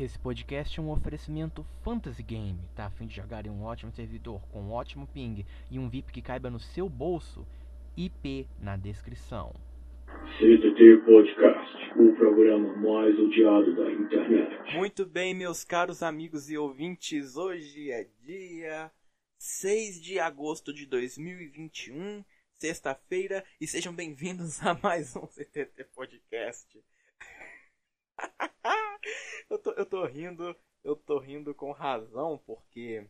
Esse podcast é um oferecimento Fantasy Game. Tá a fim de jogar em um ótimo servidor com um ótimo ping e um VIP que caiba no seu bolso? IP na descrição. CTT Podcast, o programa mais odiado da internet. Muito bem, meus caros amigos e ouvintes, hoje é dia 6 de agosto de 2021, sexta-feira, e sejam bem-vindos a mais um CTT Podcast. eu, tô, eu tô rindo, eu tô rindo com razão, porque.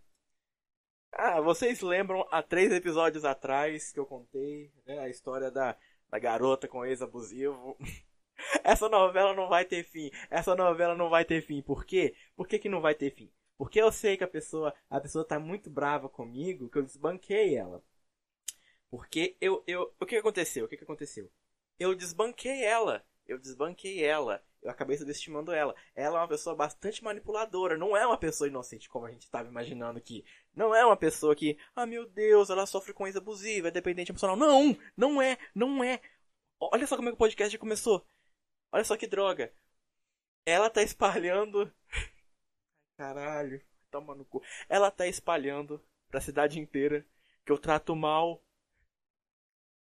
Ah, vocês lembram há três episódios atrás que eu contei né, a história da, da garota com ex-abusivo? Essa novela não vai ter fim. Essa novela não vai ter fim. Por quê? Por que, que não vai ter fim? Porque eu sei que a pessoa, a pessoa tá muito brava comigo, que eu desbanquei ela. Porque eu, eu, o que aconteceu? O que, que aconteceu? Eu desbanquei ela. Eu desbanquei ela eu acabei subestimando ela. Ela é uma pessoa bastante manipuladora, não é uma pessoa inocente como a gente estava imaginando aqui. Não é uma pessoa que, ah meu Deus, ela sofre com ex abusiva, é dependente emocional. Não, não é, não é. Olha só como é que o podcast já começou. Olha só que droga. Ela tá espalhando. Caralho, toma no cu. Ela tá espalhando pra cidade inteira que eu trato mal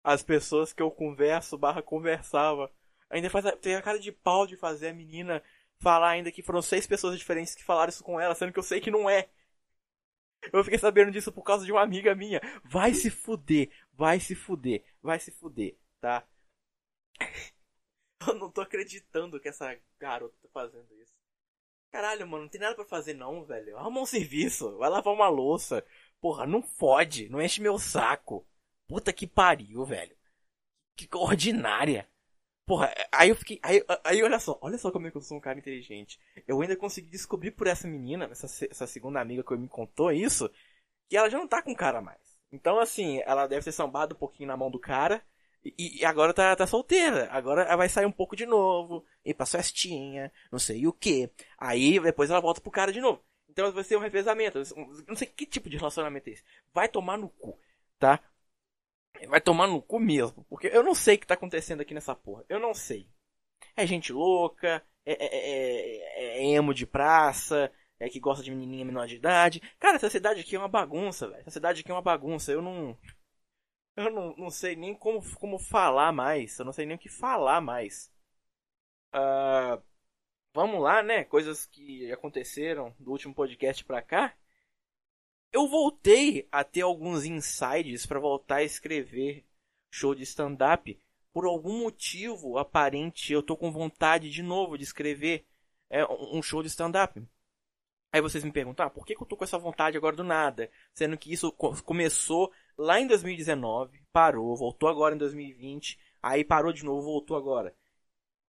as pessoas que eu converso barra conversava Ainda faz a, tem a cara de pau de fazer a menina falar ainda que foram seis pessoas diferentes que falaram isso com ela, sendo que eu sei que não é. Eu fiquei sabendo disso por causa de uma amiga minha. Vai se fuder, vai se fuder, vai se fuder, tá? Eu não tô acreditando que essa garota tá fazendo isso. Caralho, mano, não tem nada para fazer não, velho. Arruma um serviço, vai lavar uma louça. Porra, não fode, não enche meu saco. Puta que pariu, velho. Que ordinária. Porra, aí eu fiquei. Aí, aí olha só, olha só como é que eu sou um cara inteligente. Eu ainda consegui descobrir por essa menina, essa, essa segunda amiga que me contou isso, que ela já não tá com cara mais. Então, assim, ela deve ter sambado um pouquinho na mão do cara. E, e agora tá, tá solteira. Agora ela vai sair um pouco de novo. Ir pra festinha, não sei o que. Aí depois ela volta pro cara de novo. Então vai ser um revezamento. Não sei que tipo de relacionamento é esse. Vai tomar no cu, tá? Vai tomar no cu mesmo. Porque eu não sei o que tá acontecendo aqui nessa porra. Eu não sei. É gente louca, é, é, é, é emo de praça, é que gosta de menininha menor de idade. Cara, essa cidade aqui é uma bagunça, velho. Essa cidade aqui é uma bagunça. Eu não. Eu não, não sei nem como, como falar mais. Eu não sei nem o que falar mais. Uh, vamos lá, né? Coisas que aconteceram do último podcast pra cá eu voltei a ter alguns insights para voltar a escrever show de stand-up. Por algum motivo aparente, eu tô com vontade de novo de escrever é, um show de stand-up. Aí vocês me perguntam, ah, por que, que eu tô com essa vontade agora do nada? Sendo que isso começou lá em 2019, parou, voltou agora em 2020, aí parou de novo, voltou agora.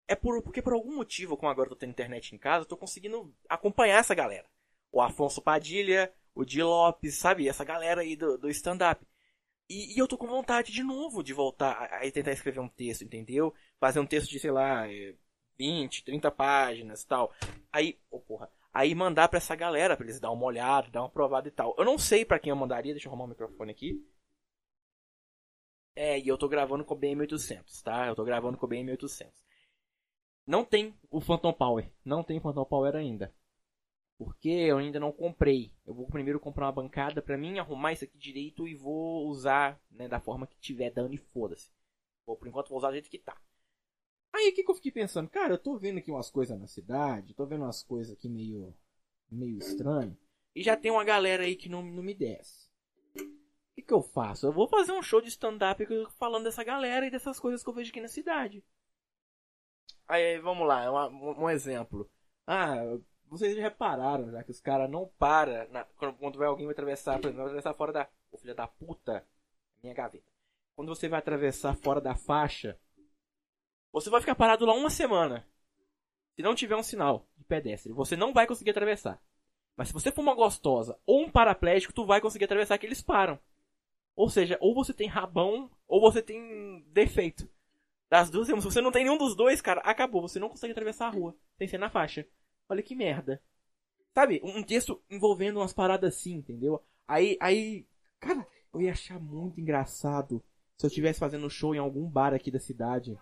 É por, porque por algum motivo, como agora eu tô tendo internet em casa, eu tô conseguindo acompanhar essa galera. O Afonso Padilha, o Di Lopes, sabe? Essa galera aí do, do stand-up. E, e, eu tô com vontade de novo de voltar a, a, tentar escrever um texto, entendeu? Fazer um texto de, sei lá, 20, é, 30 páginas tal. Aí, oh, porra. Aí mandar pra essa galera, pra eles dar uma olhada, dar uma provada e tal. Eu não sei para quem eu mandaria, deixa eu arrumar o microfone aqui. É, e eu tô gravando com o BM800, tá? Eu tô gravando com o BM800. Não tem o Phantom Power. Não tem Phantom Power ainda. Porque eu ainda não comprei. Eu vou primeiro comprar uma bancada para mim, arrumar isso aqui direito e vou usar né, da forma que tiver dando e foda-se. Por enquanto vou usar do jeito que tá. Aí o que, que eu fiquei pensando? Cara, eu tô vendo aqui umas coisas na cidade, tô vendo umas coisas aqui meio, meio estranho. E já tem uma galera aí que não, não me desce. O que, que eu faço? Eu vou fazer um show de stand-up falando dessa galera e dessas coisas que eu vejo aqui na cidade. Aí vamos lá, um, um exemplo. Ah, vocês já repararam já que os caras não param quando, quando vai alguém vai atravessar, por exemplo, vai atravessar fora da. Ô filha da puta, minha gaveta. Quando você vai atravessar fora da faixa, você vai ficar parado lá uma semana. Se não tiver um sinal de pedestre, você não vai conseguir atravessar. Mas se você for uma gostosa ou um paraplégico, tu vai conseguir atravessar que eles param. Ou seja, ou você tem rabão ou você tem defeito. Das duas, se você não tem nenhum dos dois, cara, acabou. Você não consegue atravessar a rua. Tem que ser na faixa. Olha que merda. Sabe? Um texto envolvendo umas paradas assim, entendeu? Aí, aí, cara, eu ia achar muito engraçado se eu estivesse fazendo show em algum bar aqui da cidade.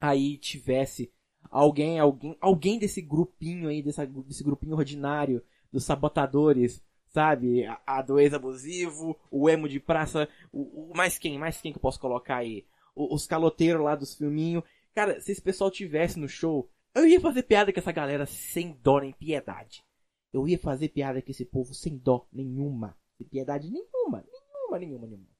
Aí tivesse Alguém, alguém, alguém desse grupinho aí, dessa, desse grupinho ordinário dos sabotadores, sabe? A, a do ex-abusivo, o emo de praça, o, o, mais quem? Mais quem que eu posso colocar aí? O, os caloteiros lá dos filminhos. Cara, se esse pessoal tivesse no show, eu ia fazer piada com essa galera sem dó nem piedade. Eu ia fazer piada com esse povo sem dó nenhuma. Sem piedade nenhuma. Nenhuma, nenhuma, nenhuma.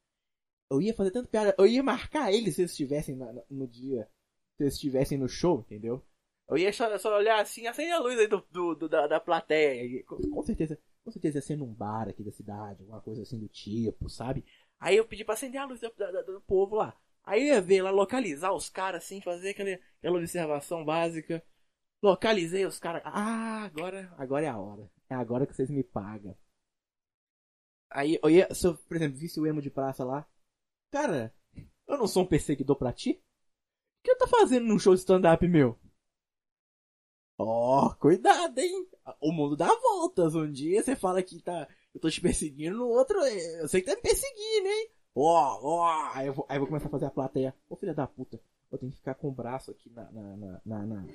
Eu ia fazer tanto piada. Eu ia marcar eles se eles estivessem no, no dia. Se eles estivessem no show, entendeu? Eu ia só, só olhar assim, acender a luz aí do, do, do da, da plateia. Com, com, certeza. Com certeza ia ser num bar aqui da cidade, alguma coisa assim do tipo, sabe? Aí eu pedi pra acender a luz do, do, do povo lá. Aí ia ver lá, localizar os caras assim, fazer aquela, aquela observação básica. Localizei os caras. Ah, agora, agora é a hora. É agora que vocês me pagam. Aí, eu ia, se eu, por exemplo, visse o emo de praça lá. Cara, eu não sou um perseguidor pra ti? O que eu tô fazendo num show de stand-up meu? Ó, oh, cuidado, hein? O mundo dá voltas. Um dia você fala que tá, eu tô te perseguindo, no outro, eu sei que tá me perseguindo, hein? Ó, ó. Aí, eu vou, aí eu vou começar a fazer a plateia. Ô, filha da puta. Eu tenho que ficar com o braço aqui na, na, na, na, na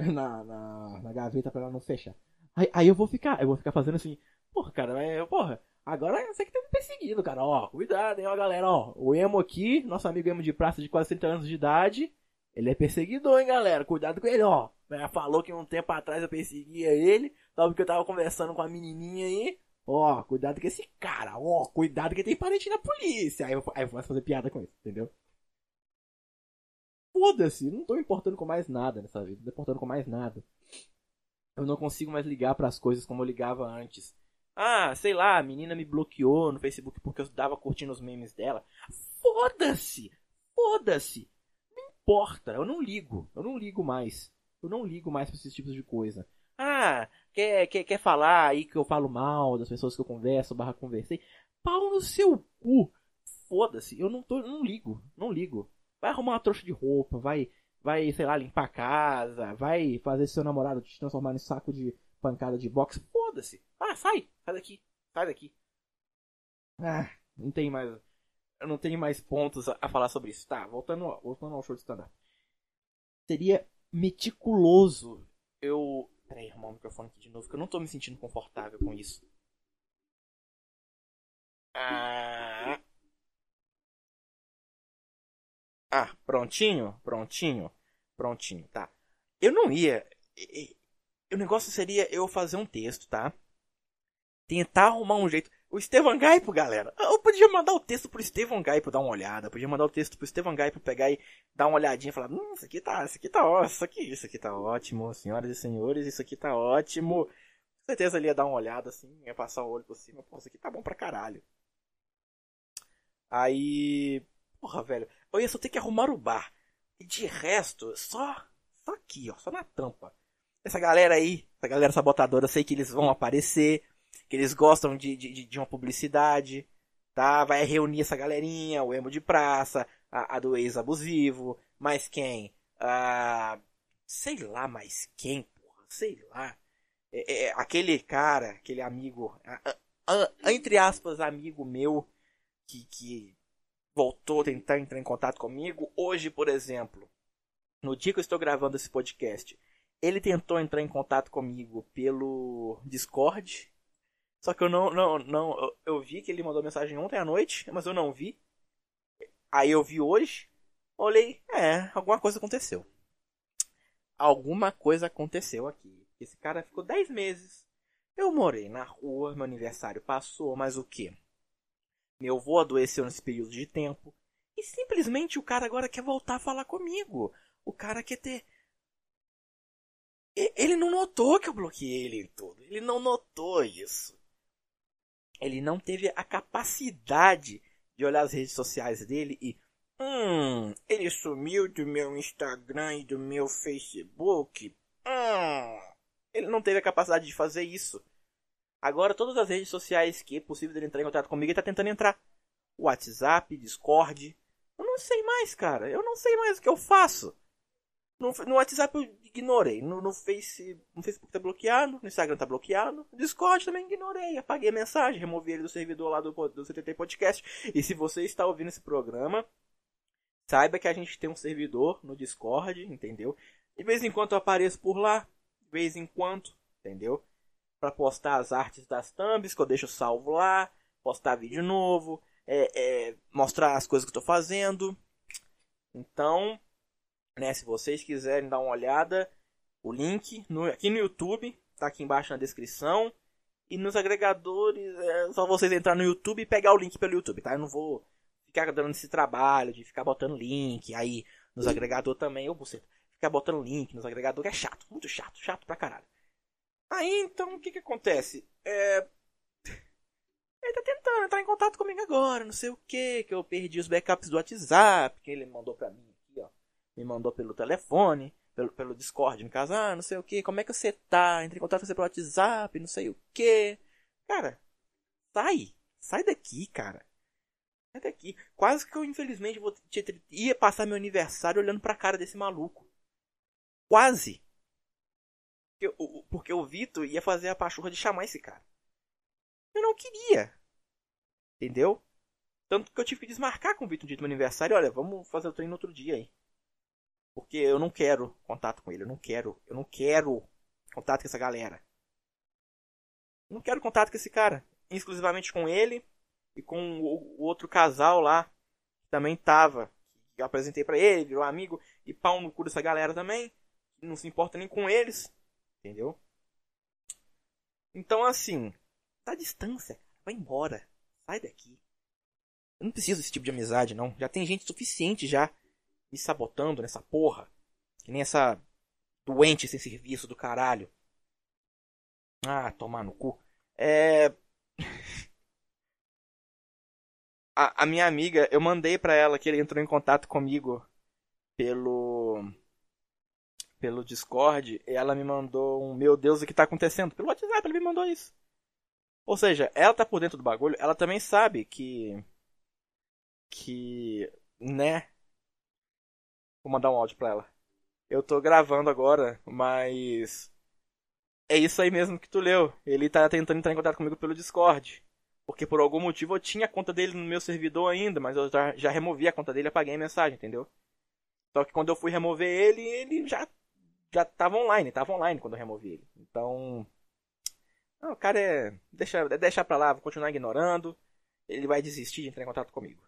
na, na, na gaveta pra ela não fechar. Aí, aí eu vou ficar, eu vou ficar fazendo assim, porra, cara, mas, porra, agora você que tá me perseguindo, cara, ó, cuidado, hein, ó, galera, ó, o Emo aqui, nosso amigo Emo de praça de quase 30 anos de idade, ele é perseguidor, hein, galera, cuidado com ele, ó. Falou que um tempo atrás eu perseguia ele, só porque eu tava conversando com a menininha aí, ó, cuidado com esse cara, ó, cuidado que tem parente na polícia. Aí eu, aí eu vou fazer piada com isso, entendeu? foda-se, não tô importando com mais nada nessa vida, não tô importando com mais nada. Eu não consigo mais ligar para as coisas como eu ligava antes. Ah, sei lá, a menina me bloqueou no Facebook porque eu tava curtindo os memes dela. Foda-se! Foda-se! Não importa, eu não ligo, eu não ligo mais. Eu não ligo mais pra esses tipos de coisa. Ah, quer, quer, quer falar aí que eu falo mal das pessoas que eu converso, barra conversei? Pau no seu cu! Foda-se, eu não tô, não ligo, não ligo. Vai arrumar uma trouxa de roupa, vai, vai, sei lá, limpar a casa, vai fazer seu namorado te transformar em saco de pancada de boxe. Foda-se. Ah, sai, sai daqui, sai daqui. Ah, não tem mais, eu não tenho mais pontos a, a falar sobre isso. Tá, voltando, voltando ao show de stand-up. Seria meticuloso eu. Peraí, arrumar o microfone aqui de novo, que eu não tô me sentindo confortável com isso. Ah. Ah, prontinho? Prontinho? Prontinho, tá. Eu não ia. O negócio seria eu fazer um texto, tá? Tentar arrumar um jeito. O Estevan Gaipo, galera. Eu podia mandar o texto pro Estevan Gaipo dar uma olhada. Eu podia mandar o texto pro Estevan Gaipo pegar e dar uma olhadinha e falar: Hum, isso aqui tá, isso aqui tá ótimo, isso aqui, isso aqui tá ótimo, senhoras e senhores, isso aqui tá ótimo. Com certeza ele ia dar uma olhada assim, ia passar o olho por cima. Pô, isso aqui tá bom pra caralho. Aí. Porra, velho. Eu ia só ter que arrumar o bar. E de resto, só, só aqui, ó, só na tampa. Essa galera aí, essa galera sabotadora, eu sei que eles vão aparecer, que eles gostam de, de, de uma publicidade, tá? Vai reunir essa galerinha, o emo de praça, a, a do ex-abusivo, mais quem? Ah, sei lá mais quem, porra, sei lá. É, é, aquele cara, aquele amigo, entre aspas, amigo meu, que, que voltou a tentar entrar em contato comigo. Hoje, por exemplo, no dia que eu estou gravando esse podcast, ele tentou entrar em contato comigo pelo Discord. Só que eu não, não, não, eu, eu vi que ele mandou mensagem ontem à noite, mas eu não vi. Aí eu vi hoje, olhei, é, alguma coisa aconteceu. Alguma coisa aconteceu aqui. Esse cara ficou 10 meses. Eu morei na rua, meu aniversário passou, mas o que? Meu avô adoeceu nesse período de tempo. E simplesmente o cara agora quer voltar a falar comigo. O cara quer ter. Ele não notou que eu bloqueei ele em tudo. Ele não notou isso. Ele não teve a capacidade de olhar as redes sociais dele e. Hum, ele sumiu do meu Instagram e do meu Facebook. Hum, ele não teve a capacidade de fazer isso. Agora todas as redes sociais que é possível ele entrar em contato comigo, ele tá tentando entrar. WhatsApp, Discord. Eu não sei mais, cara. Eu não sei mais o que eu faço. No, no WhatsApp eu ignorei. No, no, Face, no Facebook tá bloqueado. No Instagram tá bloqueado. No Discord também ignorei. Apaguei a mensagem. Removi ele do servidor lá do, do CTT Podcast. E se você está ouvindo esse programa, saiba que a gente tem um servidor no Discord, entendeu? De vez em quando eu apareço por lá, de vez em quando, entendeu? Para postar as artes das thumbs que eu deixo salvo lá, postar vídeo novo, é, é, mostrar as coisas que eu tô fazendo. Então, né, se vocês quiserem dar uma olhada, o link no, aqui no YouTube tá aqui embaixo na descrição. E nos agregadores, é só vocês entrar no YouTube e pegar o link pelo YouTube, tá? Eu não vou ficar dando esse trabalho de ficar botando link aí nos agregadores também, ô buceta. Ficar botando link nos agregadores é chato, muito chato, chato pra caralho. Aí então o que que acontece? É. Ele tá tentando entrar em contato comigo agora, não sei o que, que eu perdi os backups do WhatsApp, que ele mandou pra mim. Me mandou pelo telefone pelo, pelo Discord, no caso, ah, não sei o que, como é que você tá? Entre em contato com você pelo WhatsApp, não sei o que. Cara, sai. Sai daqui, cara. Sai daqui. Quase que eu, infelizmente, vou, ia passar meu aniversário olhando pra cara desse maluco. Quase. Porque, o Vitor ia fazer a pachorra de chamar esse cara. Eu não queria. Entendeu? Tanto que eu tive que desmarcar com o Vitor no dia do meu aniversário. Olha, vamos fazer o treino outro dia aí. Porque eu não quero contato com ele, eu não quero, eu não quero contato com essa galera. Eu não quero contato com esse cara, exclusivamente com ele e com o, outro casal lá que também tava, que eu apresentei para ele, virou amigo e pau no cu dessa galera também, não se importa nem com eles, entendeu? Então assim, tá distância, vai embora, sai daqui. Eu não preciso desse tipo de amizade, não. Já tem gente suficiente já me sabotando nessa porra. Que nem essa doente sem serviço do caralho. Ah, tomar no cu. É. a, a minha amiga, eu mandei pra ela que ele entrou em contato comigo pelo. pelo Discord. E ela me mandou um meu Deus, o que tá acontecendo? Pelo WhatsApp, ela me mandou isso. Ou seja, ela tá por dentro do bagulho, ela também sabe que. que. né? Vou mandar um áudio pra ela. Eu tô gravando agora, mas. É isso aí mesmo que tu leu. Ele tá tentando entrar em contato comigo pelo Discord. Porque por algum motivo eu tinha a conta dele no meu servidor ainda, mas eu já, já removi a conta dele e apaguei a mensagem, entendeu? Só que quando eu fui remover ele, ele já já tava online, tava online quando eu removi ele. Então, não, o cara é deixa é deixar para lá, vou continuar ignorando. Ele vai desistir de entrar em contato comigo.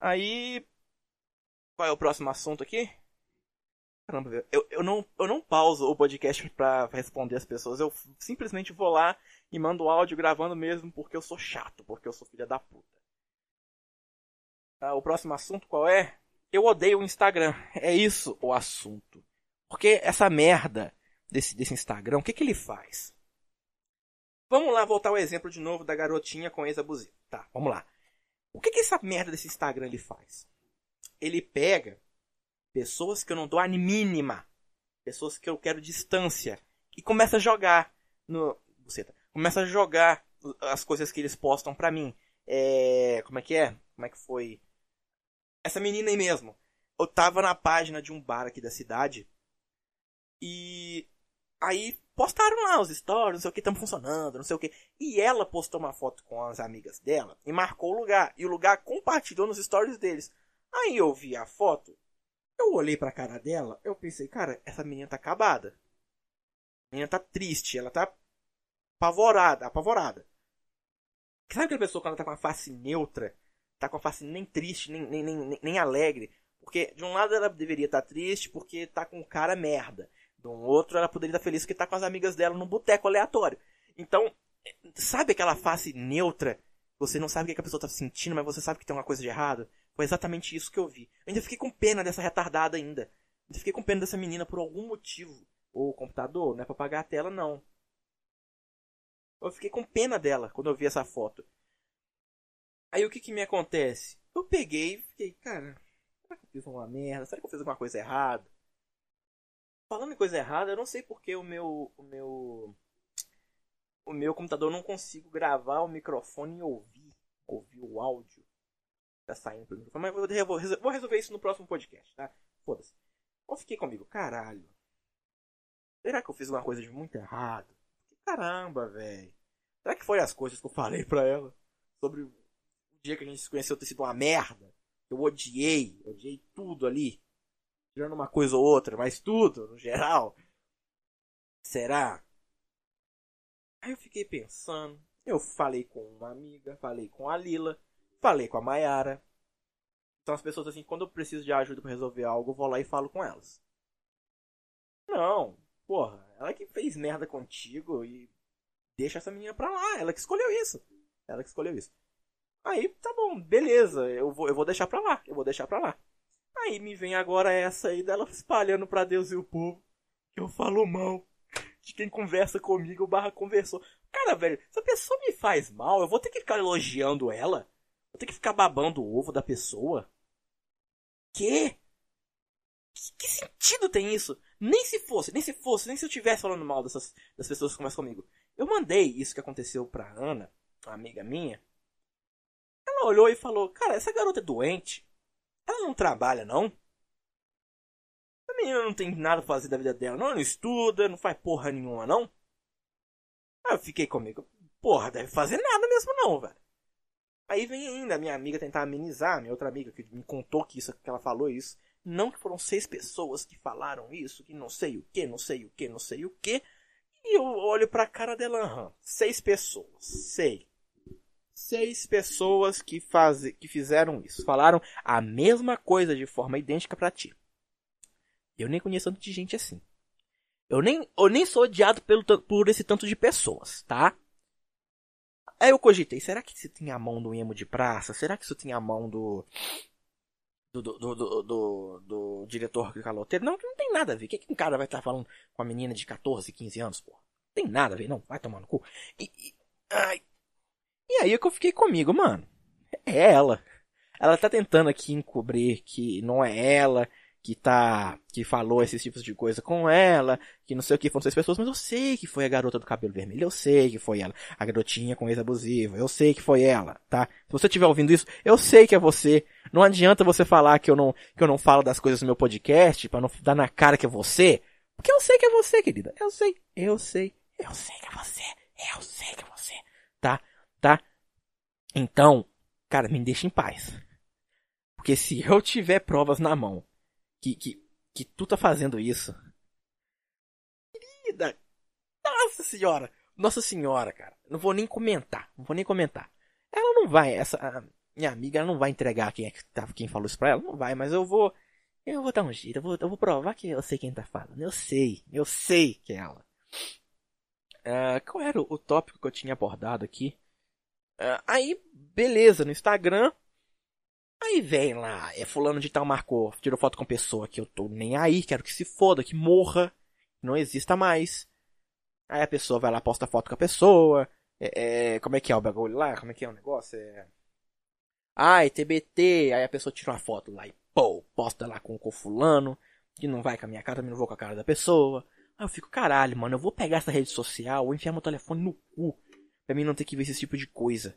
Aí qual é o próximo assunto aqui? Caramba, eu, eu, não, eu não pauso o podcast pra responder as pessoas. Eu simplesmente vou lá e mando áudio gravando mesmo porque eu sou chato, porque eu sou filha da puta. Ah, o próximo assunto qual é? Eu odeio o Instagram. É isso o assunto. Porque essa merda desse, desse Instagram, o que, que ele faz? Vamos lá voltar ao exemplo de novo da garotinha com ex-abusivo. Tá, vamos lá. O que, que essa merda desse Instagram ele faz? Ele pega pessoas que eu não dou a mínima, pessoas que eu quero distância, e começa a jogar no. Buceta, começa a jogar as coisas que eles postam pra mim. É. Como é que é? Como é que foi? Essa menina aí mesmo. Eu tava na página de um bar aqui da cidade. E. Aí postaram lá os stories, não sei o que, estão funcionando, não sei o que. E ela postou uma foto com as amigas dela e marcou o lugar. E o lugar compartilhou nos stories deles. Aí eu vi a foto, eu olhei pra cara dela, eu pensei, cara, essa menina tá acabada. A menina tá triste, ela tá apavorada, apavorada. Sabe aquela pessoa quando ela tá com a face neutra, tá com a face nem triste, nem, nem, nem, nem alegre? Porque de um lado ela deveria estar tá triste porque tá com cara merda. Do outro ela poderia estar feliz porque tá com as amigas dela num boteco aleatório. Então, sabe aquela face neutra? Você não sabe o que a pessoa tá sentindo, mas você sabe que tem uma coisa de errado? Foi exatamente isso que eu vi. Eu ainda fiquei com pena dessa retardada ainda. Ainda fiquei com pena dessa menina por algum motivo. O computador, não é pra apagar a tela, não. Eu fiquei com pena dela quando eu vi essa foto. Aí o que que me acontece? Eu peguei e fiquei, cara, será que eu fiz uma merda? Será que eu fiz alguma coisa errada? Falando em coisa errada, eu não sei porque o meu. O meu. O meu computador não consigo gravar o microfone e ouvir. Ouvir o áudio tá saindo pelo microfone. Mas eu vou, vou resolver isso no próximo podcast, tá? Foda-se. Eu fiquei comigo, caralho. Será que eu fiz uma coisa de muito errado? Caramba, velho. Será que foi as coisas que eu falei pra ela? Sobre o dia que a gente se conheceu ter sido uma merda? Eu odiei, odiei tudo ali. Tirando uma coisa ou outra, mas tudo, no geral. Será? Aí eu fiquei pensando. Eu falei com uma amiga, falei com a Lila, falei com a Mayara. São as pessoas assim, quando eu preciso de ajuda para resolver algo, eu vou lá e falo com elas. Não, porra, ela que fez merda contigo e deixa essa menina pra lá, ela que escolheu isso. Ela que escolheu isso. Aí, tá bom, beleza, eu vou, eu vou deixar pra lá, eu vou deixar pra lá. Aí me vem agora essa aí dela espalhando pra Deus e o povo que eu falo mal de quem conversa comigo barra conversou. Cara, velho, se a pessoa me faz mal, eu vou ter que ficar elogiando ela? Ter que ficar babando o ovo da pessoa? Que? Que, que sentido tem isso? Nem se fosse, nem se fosse, nem se eu tivesse falando mal dessas das pessoas que conversam comigo. Eu mandei isso que aconteceu pra Ana, uma amiga minha. Ela olhou e falou: Cara, essa garota é doente. Ela não trabalha, não. A menina não tem nada pra fazer da vida dela, não. Ela não estuda, não faz porra nenhuma, não. Aí eu fiquei comigo: Porra, deve fazer nada mesmo, não, velho. Aí vem ainda a minha amiga tentar amenizar, minha outra amiga que me contou que isso que ela falou isso. Não que foram seis pessoas que falaram isso, que não sei o que, não sei o que, não sei o que. E eu olho pra cara dela, aham, seis pessoas, sei. Seis pessoas que, faz, que fizeram isso. Falaram a mesma coisa de forma idêntica para ti. Eu nem conheço tanto de gente assim. Eu nem, eu nem sou odiado pelo, por esse tanto de pessoas, tá? Aí eu cogitei, será que isso tem a mão do emo de praça? Será que isso tem a mão do. Do, do, do, do, diretor caloteiro? Não, não tem nada a ver. O que, que um cara vai estar falando com uma menina de 14, 15 anos, pô? Tem nada a ver, não. Vai tomar no cu. E, e, ai. e aí é que eu fiquei comigo, mano. É ela. Ela tá tentando aqui encobrir que não é ela, que tá, que falou esses tipos de coisa com ela, que não sei o que, foram seis pessoas, mas eu sei que foi a garota do cabelo vermelho, eu sei que foi ela, a garotinha com ex-abusivo, eu sei que foi ela, tá? Se você estiver ouvindo isso, eu sei que é você. Não adianta você falar que eu não, que eu não falo das coisas no meu podcast, para não dar na cara que é você, porque eu sei que é você, querida. Eu sei, eu sei, eu sei que é você, eu sei que é você, tá? Tá? Então, cara, me deixa em paz. Porque se eu tiver provas na mão que, que, que tu tá fazendo isso. Querida! Nossa senhora! Nossa senhora, cara. Não vou nem comentar. Não vou nem comentar. Ela não vai, essa minha amiga, ela não vai entregar quem é que tá, quem falou isso pra ela. Não vai, mas eu vou. Eu vou dar um jeito. Eu vou, eu vou provar que eu sei quem tá falando. Eu sei. Eu sei que é ela. Uh, qual era o tópico que eu tinha abordado aqui? Uh, aí, beleza, no Instagram Aí vem lá, é fulano de tal marcou, tirou foto com pessoa que eu tô nem aí, quero que se foda, que morra, não exista mais. Aí a pessoa vai lá, posta foto com a pessoa. É, é, como é que é o bagulho lá? Como é que é o negócio? É... Ai, TBT. Aí a pessoa tira uma foto lá e pô, posta lá com o fulano, que não vai com a minha cara, também não vou com a cara da pessoa. Aí eu fico, caralho, mano, eu vou pegar essa rede social ou enfiar meu telefone no cu. Pra mim não ter que ver esse tipo de coisa.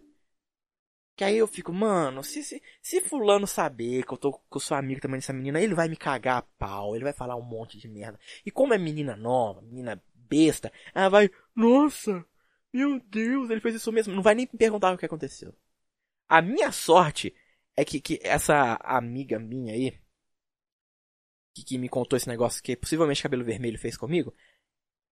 Que aí eu fico, mano, se, se, se fulano saber que eu tô com sua amiga também dessa menina, ele vai me cagar a pau, ele vai falar um monte de merda. E como é menina nova, menina besta, ela vai, nossa, meu Deus, ele fez isso mesmo. Não vai nem me perguntar o que aconteceu. A minha sorte é que, que essa amiga minha aí, que, que me contou esse negócio que possivelmente cabelo vermelho fez comigo,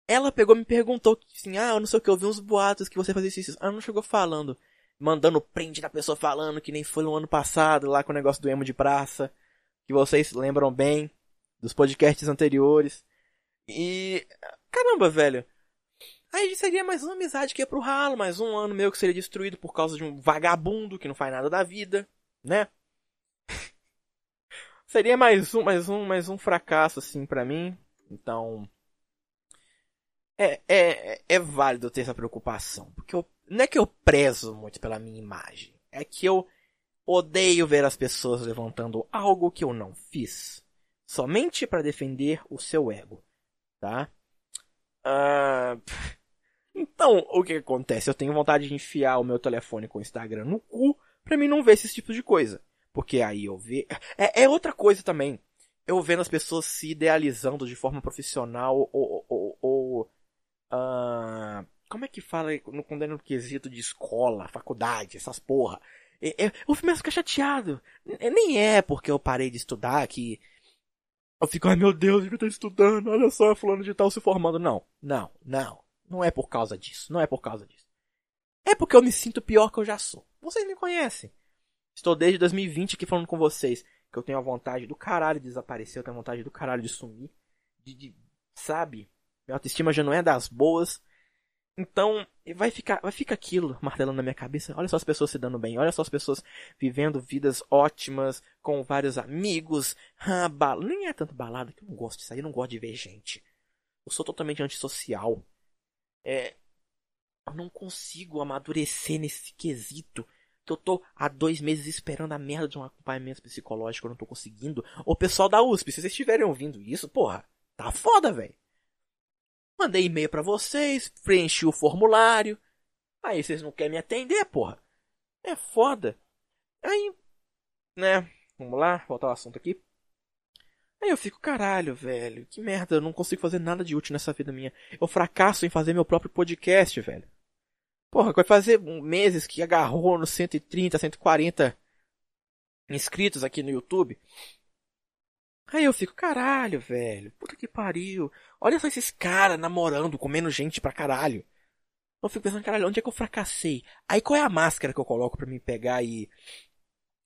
ela pegou e me perguntou assim, ah, eu não sei o que, eu vi uns boatos que você fazia isso. Ela não chegou falando mandando print da pessoa falando que nem foi no ano passado, lá com o negócio do emo de praça, que vocês lembram bem dos podcasts anteriores. E caramba, velho. Aí seria mais uma amizade que ia pro ralo, mais um ano meu que seria destruído por causa de um vagabundo que não faz nada da vida, né? seria mais um, mais um, mais um fracasso assim para mim. Então, é, é, é válido ter essa preocupação, porque eu não é que eu prezo muito pela minha imagem. É que eu odeio ver as pessoas levantando algo que eu não fiz. Somente para defender o seu ego. Tá? Uh... Então, o que acontece? Eu tenho vontade de enfiar o meu telefone com o Instagram no cu pra mim não ver esse tipo de coisa. Porque aí eu ver. É, é outra coisa também. Eu vendo as pessoas se idealizando de forma profissional ou. ou, ou uh como é que fala quando é no quesito de escola, faculdade, essas porra? É, é, eu começo a ficar chateado. Nem é porque eu parei de estudar que eu fico, ai meu Deus, eu tô estudando, olha só, fulano de tal se formando. Não, não, não. Não é por causa disso, não é por causa disso. É porque eu me sinto pior que eu já sou. Vocês me conhecem. Estou desde 2020 aqui falando com vocês que eu tenho a vontade do caralho de desaparecer, eu tenho a vontade do caralho de sumir. De, de sabe? Minha autoestima já não é das boas. Então, vai ficar, vai ficar aquilo martelando na minha cabeça. Olha só as pessoas se dando bem, olha só as pessoas vivendo vidas ótimas, com vários amigos. Ah. Nem é tanto balada que eu não gosto disso aí, eu não gosto de ver gente. Eu sou totalmente antissocial. É, eu não consigo amadurecer nesse quesito. Que eu tô há dois meses esperando a merda de um acompanhamento psicológico, eu não tô conseguindo. O pessoal da USP, se vocês estiverem ouvindo isso, porra, tá foda, velho. Mandei e-mail para vocês, preenchi o formulário. Aí vocês não querem me atender, porra. É foda. Aí, né, vamos lá, voltar ao assunto aqui. Aí eu fico, caralho, velho, que merda, eu não consigo fazer nada de útil nessa vida minha. Eu fracasso em fazer meu próprio podcast, velho. Porra, vai fazer meses que agarrou nos 130, 140 inscritos aqui no YouTube. Aí eu fico, caralho, velho, puta que pariu. Olha só esses caras namorando, comendo gente pra caralho. Eu fico pensando, caralho, onde é que eu fracassei? Aí qual é a máscara que eu coloco para me pegar e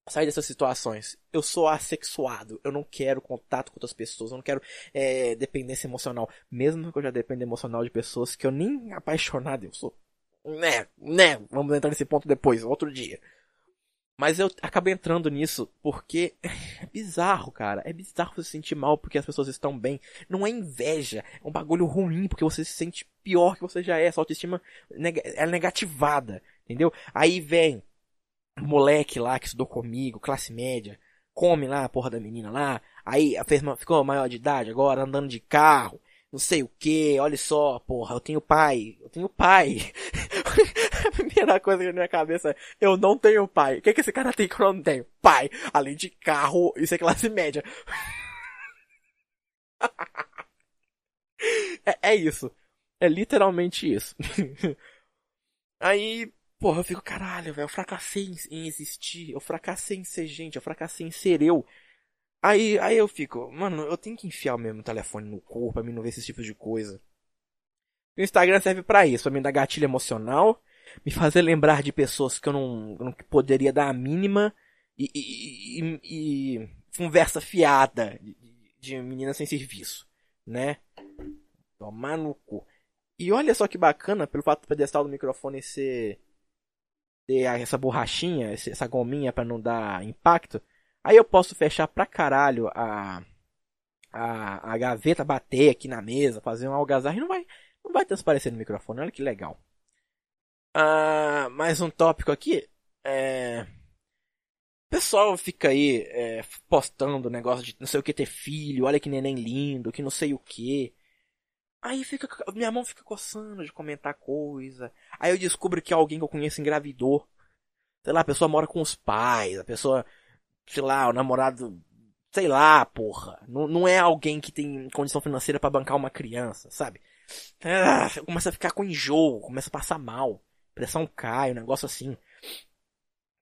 sair dessas situações? Eu sou assexuado, eu não quero contato com outras pessoas, eu não quero é, dependência emocional. Mesmo que eu já dependa emocional de pessoas que eu nem apaixonado eu sou. Né, né, vamos entrar nesse ponto depois, outro dia. Mas eu acabei entrando nisso porque é bizarro, cara. É bizarro você se sentir mal porque as pessoas estão bem. Não é inveja. É um bagulho ruim porque você se sente pior que você já é. Sua autoestima é negativada. Entendeu? Aí vem moleque lá que estudou comigo, classe média. Come lá a porra da menina lá. Aí fez, ficou maior de idade agora, andando de carro não sei o que, olha só, porra, eu tenho pai, eu tenho pai. a primeira coisa que na minha cabeça é, eu não tenho pai. O que, que esse cara tem que eu não tenho? Pai, além de carro, isso é classe média. é, é isso. É literalmente isso. Aí, porra, eu fico, caralho, velho, eu fracassei em existir, eu fracassei em ser gente, eu fracassei em ser eu. Aí, aí eu fico, mano, eu tenho que enfiar o mesmo telefone no corpo pra mim não ver esse tipo de coisa. O Instagram serve para isso, pra me dar gatilho emocional, me fazer lembrar de pessoas que eu não, não poderia dar a mínima e, e, e, e conversa fiada de, de menina sem serviço, né? Tomar no cu. E olha só que bacana, pelo fato do pedestal do microfone ser ter essa borrachinha, essa gominha para não dar impacto, Aí eu posso fechar pra caralho a, a, a gaveta, bater aqui na mesa, fazer um algazarra e não vai, não vai transparecer no microfone. Olha que legal. Ah, mais um tópico aqui. É... O pessoal fica aí é, postando negócio de não sei o que ter filho, olha que neném lindo, que não sei o que. Aí fica, minha mão fica coçando de comentar coisa. Aí eu descubro que alguém que eu conheço engravidou. Sei lá, a pessoa mora com os pais, a pessoa sei lá, o namorado, sei lá, porra. Não, não é alguém que tem condição financeira para bancar uma criança, sabe? Ah, começa a ficar com enjoo, começa a passar mal, pressão cai, um negócio assim.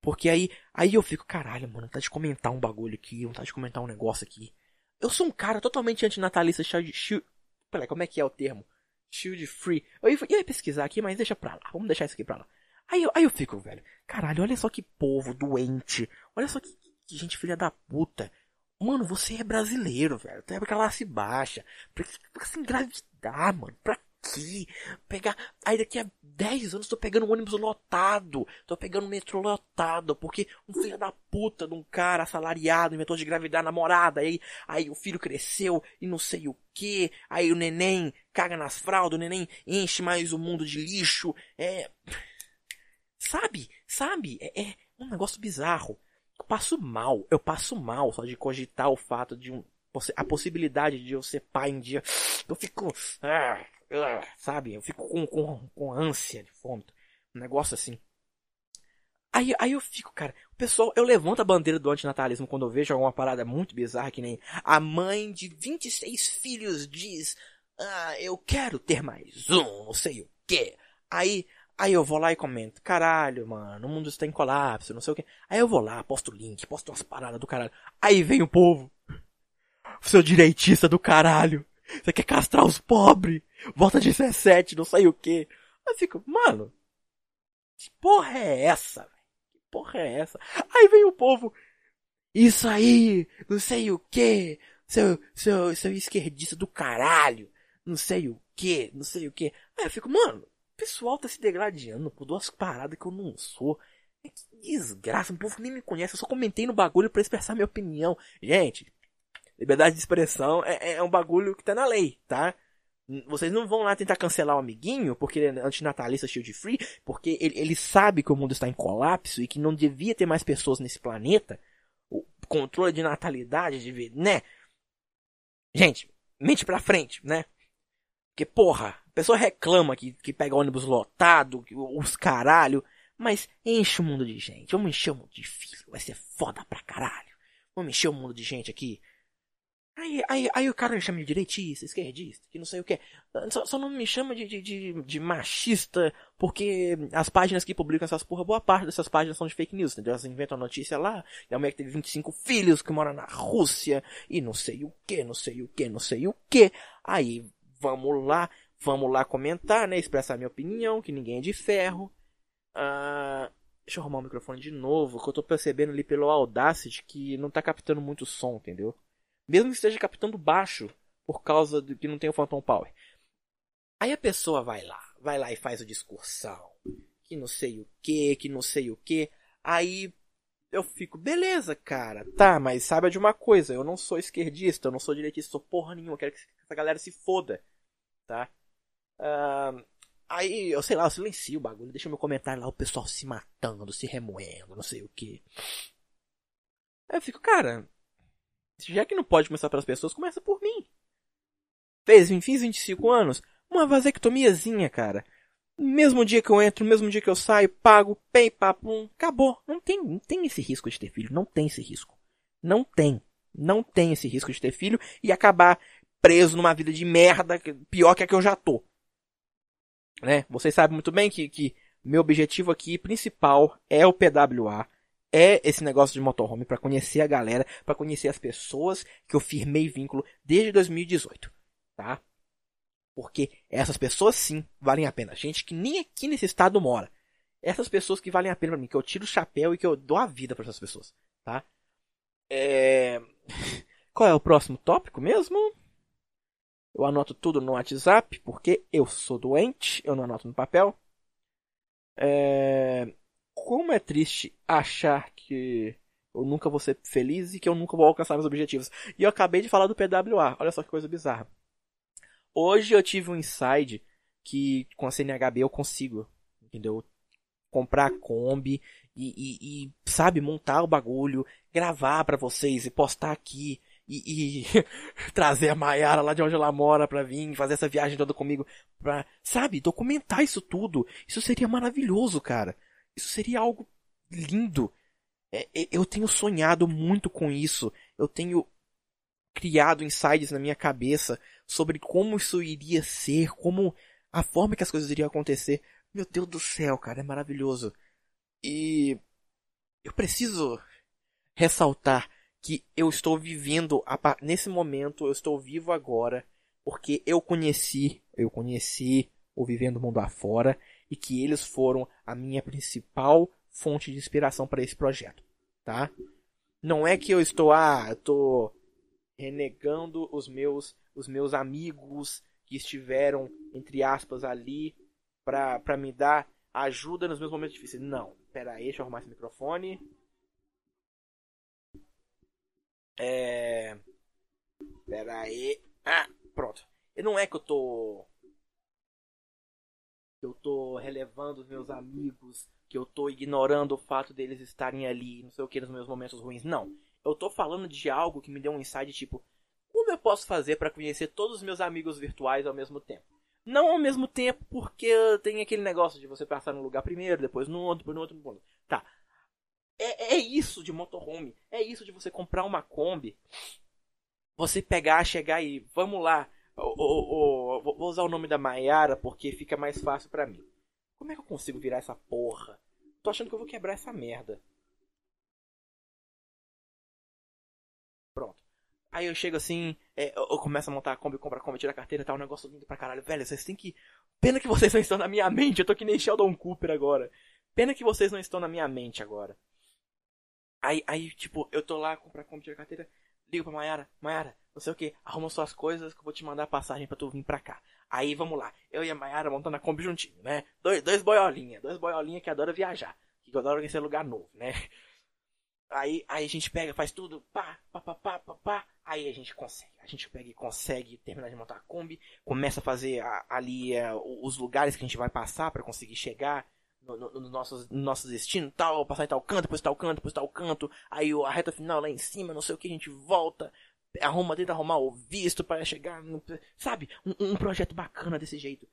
Porque aí, aí eu fico, caralho, mano, tá de comentar um bagulho aqui, tá de comentar um negócio aqui. Eu sou um cara totalmente antinatalista, shield, shield, peraí, como é que é o termo? Shield free. Eu ia, ia pesquisar aqui, mas deixa pra lá, vamos deixar isso aqui pra lá. Aí aí eu fico, velho, caralho, olha só que povo doente, olha só que, que gente filha da puta. Mano, você é brasileiro, velho. Tu é classe baixa. Pra que você engravidar, mano? Pra quê? Pegar. Aí daqui a 10 anos tô pegando um ônibus lotado. Tô pegando um metrô lotado. Porque um filho da puta de um cara assalariado inventou de engravidar a namorada. Aí, aí o filho cresceu e não sei o que. Aí o neném caga nas fraldas. O neném enche mais o mundo de lixo. É. Sabe? Sabe? É, é um negócio bizarro. Eu passo mal, eu passo mal só de cogitar o fato de um, a possibilidade de eu ser pai um dia. Eu fico, ah, ah, sabe, eu fico com, com, com ânsia de fome. Um negócio assim. Aí, aí eu fico, cara, o pessoal, eu levanto a bandeira do antinatalismo quando eu vejo alguma parada muito bizarra, que nem a mãe de 26 filhos diz, ah, eu quero ter mais um, não sei o quê. Aí, Aí eu vou lá e comento, caralho, mano, o mundo está em colapso, não sei o que. Aí eu vou lá, posto link, posto umas paradas do caralho. Aí vem o povo. Seu direitista do caralho. Você quer castrar os pobres? Volta 17, não sei o que. Aí fico, mano, que porra é essa? Que porra é essa? Aí vem o povo. Isso aí, não sei o que. Seu, seu, seu esquerdista do caralho. Não sei o que, não sei o que. Aí eu fico, mano, o pessoal tá se degradando por duas paradas que eu não sou. É que desgraça, o povo nem me conhece, eu só comentei no bagulho para expressar minha opinião. Gente, liberdade de expressão é, é um bagulho que tá na lei, tá? Vocês não vão lá tentar cancelar o amiguinho porque ele é antinatalista shield free, porque ele, ele sabe que o mundo está em colapso e que não devia ter mais pessoas nesse planeta. O controle de natalidade, de, né? Gente, mente pra frente, né? Porque, porra, pessoa reclama que, que pega ônibus lotado, que, os caralho, mas enche o mundo de gente. Vamos encher o mundo de filho, vai ser foda pra caralho. Vamos encher o mundo de gente aqui. Aí, aí, aí o cara me chama de direitista, esquerdista, que não sei o que. Só, só, não me chama de, de, de, de, machista, porque as páginas que publicam essas porra, boa parte dessas páginas são de fake news, entendeu? Elas inventam a notícia lá, e a mulher que teve 25 filhos, que mora na Rússia, e não sei o que, não sei o que, não sei o que. Aí vamos lá, vamos lá comentar, né? Expressar minha opinião, que ninguém é de ferro. Ah, deixa eu arrumar o microfone de novo, que eu tô percebendo ali pelo Audacity que não tá captando muito som, entendeu? Mesmo que esteja captando baixo, por causa de que não tem o Phantom Power. Aí a pessoa vai lá, vai lá e faz o discursão, que não sei o que, que não sei o que. Aí eu fico, beleza, cara, tá, mas saiba de uma coisa, eu não sou esquerdista, eu não sou direitista, sou porra nenhuma, eu quero que essa galera se foda tá? Uh, aí, eu sei lá, eu silencio o bagulho, deixa meu comentário lá, o pessoal se matando, se remoendo, não sei o que. Aí eu fico, cara, já que não pode começar pelas pessoas, começa por mim. Fez, fiz 25 anos, uma vasectomiazinha, cara. Mesmo dia que eu entro, mesmo dia que eu saio, pago, pem, papum, acabou. Não tem, não tem esse risco de ter filho, não tem esse risco. Não tem. Não tem esse risco de ter filho e acabar preso numa vida de merda, pior que a que eu já tô. Né? Vocês sabem muito bem que, que meu objetivo aqui principal é o PWA, é esse negócio de motorhome para conhecer a galera, para conhecer as pessoas que eu firmei vínculo desde 2018, tá? Porque essas pessoas sim valem a pena. Gente que nem aqui nesse estado mora. Essas pessoas que valem a pena pra mim, que eu tiro o chapéu e que eu dou a vida para essas pessoas, tá? É... Qual é o próximo tópico mesmo? Eu anoto tudo no WhatsApp, porque eu sou doente, eu não anoto no papel. É... Como é triste achar que eu nunca vou ser feliz e que eu nunca vou alcançar meus objetivos. E eu acabei de falar do PWA, olha só que coisa bizarra. Hoje eu tive um inside que com a CNHB eu consigo, entendeu? Comprar a Kombi e, e, e sabe, montar o bagulho, gravar para vocês e postar aqui e, e trazer a Mayara lá de onde ela mora pra vir fazer essa viagem toda comigo pra, sabe, documentar isso tudo. Isso seria maravilhoso, cara. Isso seria algo lindo. É, é, eu tenho sonhado muito com isso. Eu tenho criado insights na minha cabeça sobre como isso iria ser, como a forma que as coisas iriam acontecer. Meu Deus do céu, cara, é maravilhoso. E eu preciso ressaltar que eu estou vivendo nesse momento, eu estou vivo agora porque eu conheci, eu conheci o Vivendo Mundo Afora e que eles foram a minha principal fonte de inspiração para esse projeto, tá? Não é que eu estou ah, eu tô renegando os meus os meus amigos que estiveram entre aspas ali para me dar ajuda nos meus momentos difíceis. Não, pera aí, deixa eu arrumar esse microfone. É. Pera aí. Ah, pronto. E não é que eu tô. Eu tô relevando os meus amigos, que eu tô ignorando o fato deles estarem ali, não sei o que, nos meus momentos ruins. Não. Eu tô falando de algo que me deu um insight tipo: como eu posso fazer para conhecer todos os meus amigos virtuais ao mesmo tempo? Não ao mesmo tempo, porque tem aquele negócio de você passar num lugar primeiro, depois no outro, depois no outro, no outro. Tá. É, é isso de motorhome. É isso de você comprar uma Kombi. Você pegar, chegar e vamos lá. vou usar o nome da Maiara porque fica mais fácil para mim. Como é que eu consigo virar essa porra? Tô achando que eu vou quebrar essa merda. Pronto. Aí eu chego assim, é, eu, começo a montar a Kombi, comprar a Kombi, tirar a carteira e tal, um negócio lindo pra caralho. Velho, vocês têm que. Pena que vocês não estão na minha mente, eu tô que nem Sheldon Cooper agora. Pena que vocês não estão na minha mente agora. Aí, aí tipo, eu tô lá, comprar a a carteira, ligo pra Mayara, Mayara, não sei o que, arruma suas coisas que eu vou te mandar a passagem pra tu vir pra cá. Aí vamos lá, eu e a Mayara montando a Kombi juntinho, né? Dois, dois boiolinha, dois boiolinha que adoram viajar, que adoram conhecer lugar novo, né? Aí, aí a gente pega, faz tudo, pá, pá, pá, pá, pá, pá. Aí a gente consegue. A gente pega e consegue terminar de montar a Kombi. Começa a fazer a, ali é, os lugares que a gente vai passar para conseguir chegar no, no, no, nosso, no nosso destino. Tal, passar em tal canto, depois tal canto, depois tal canto. Aí a reta final lá em cima, não sei o que, a gente volta. Arruma, tenta arrumar o visto para chegar. No, sabe? Um, um projeto bacana desse jeito.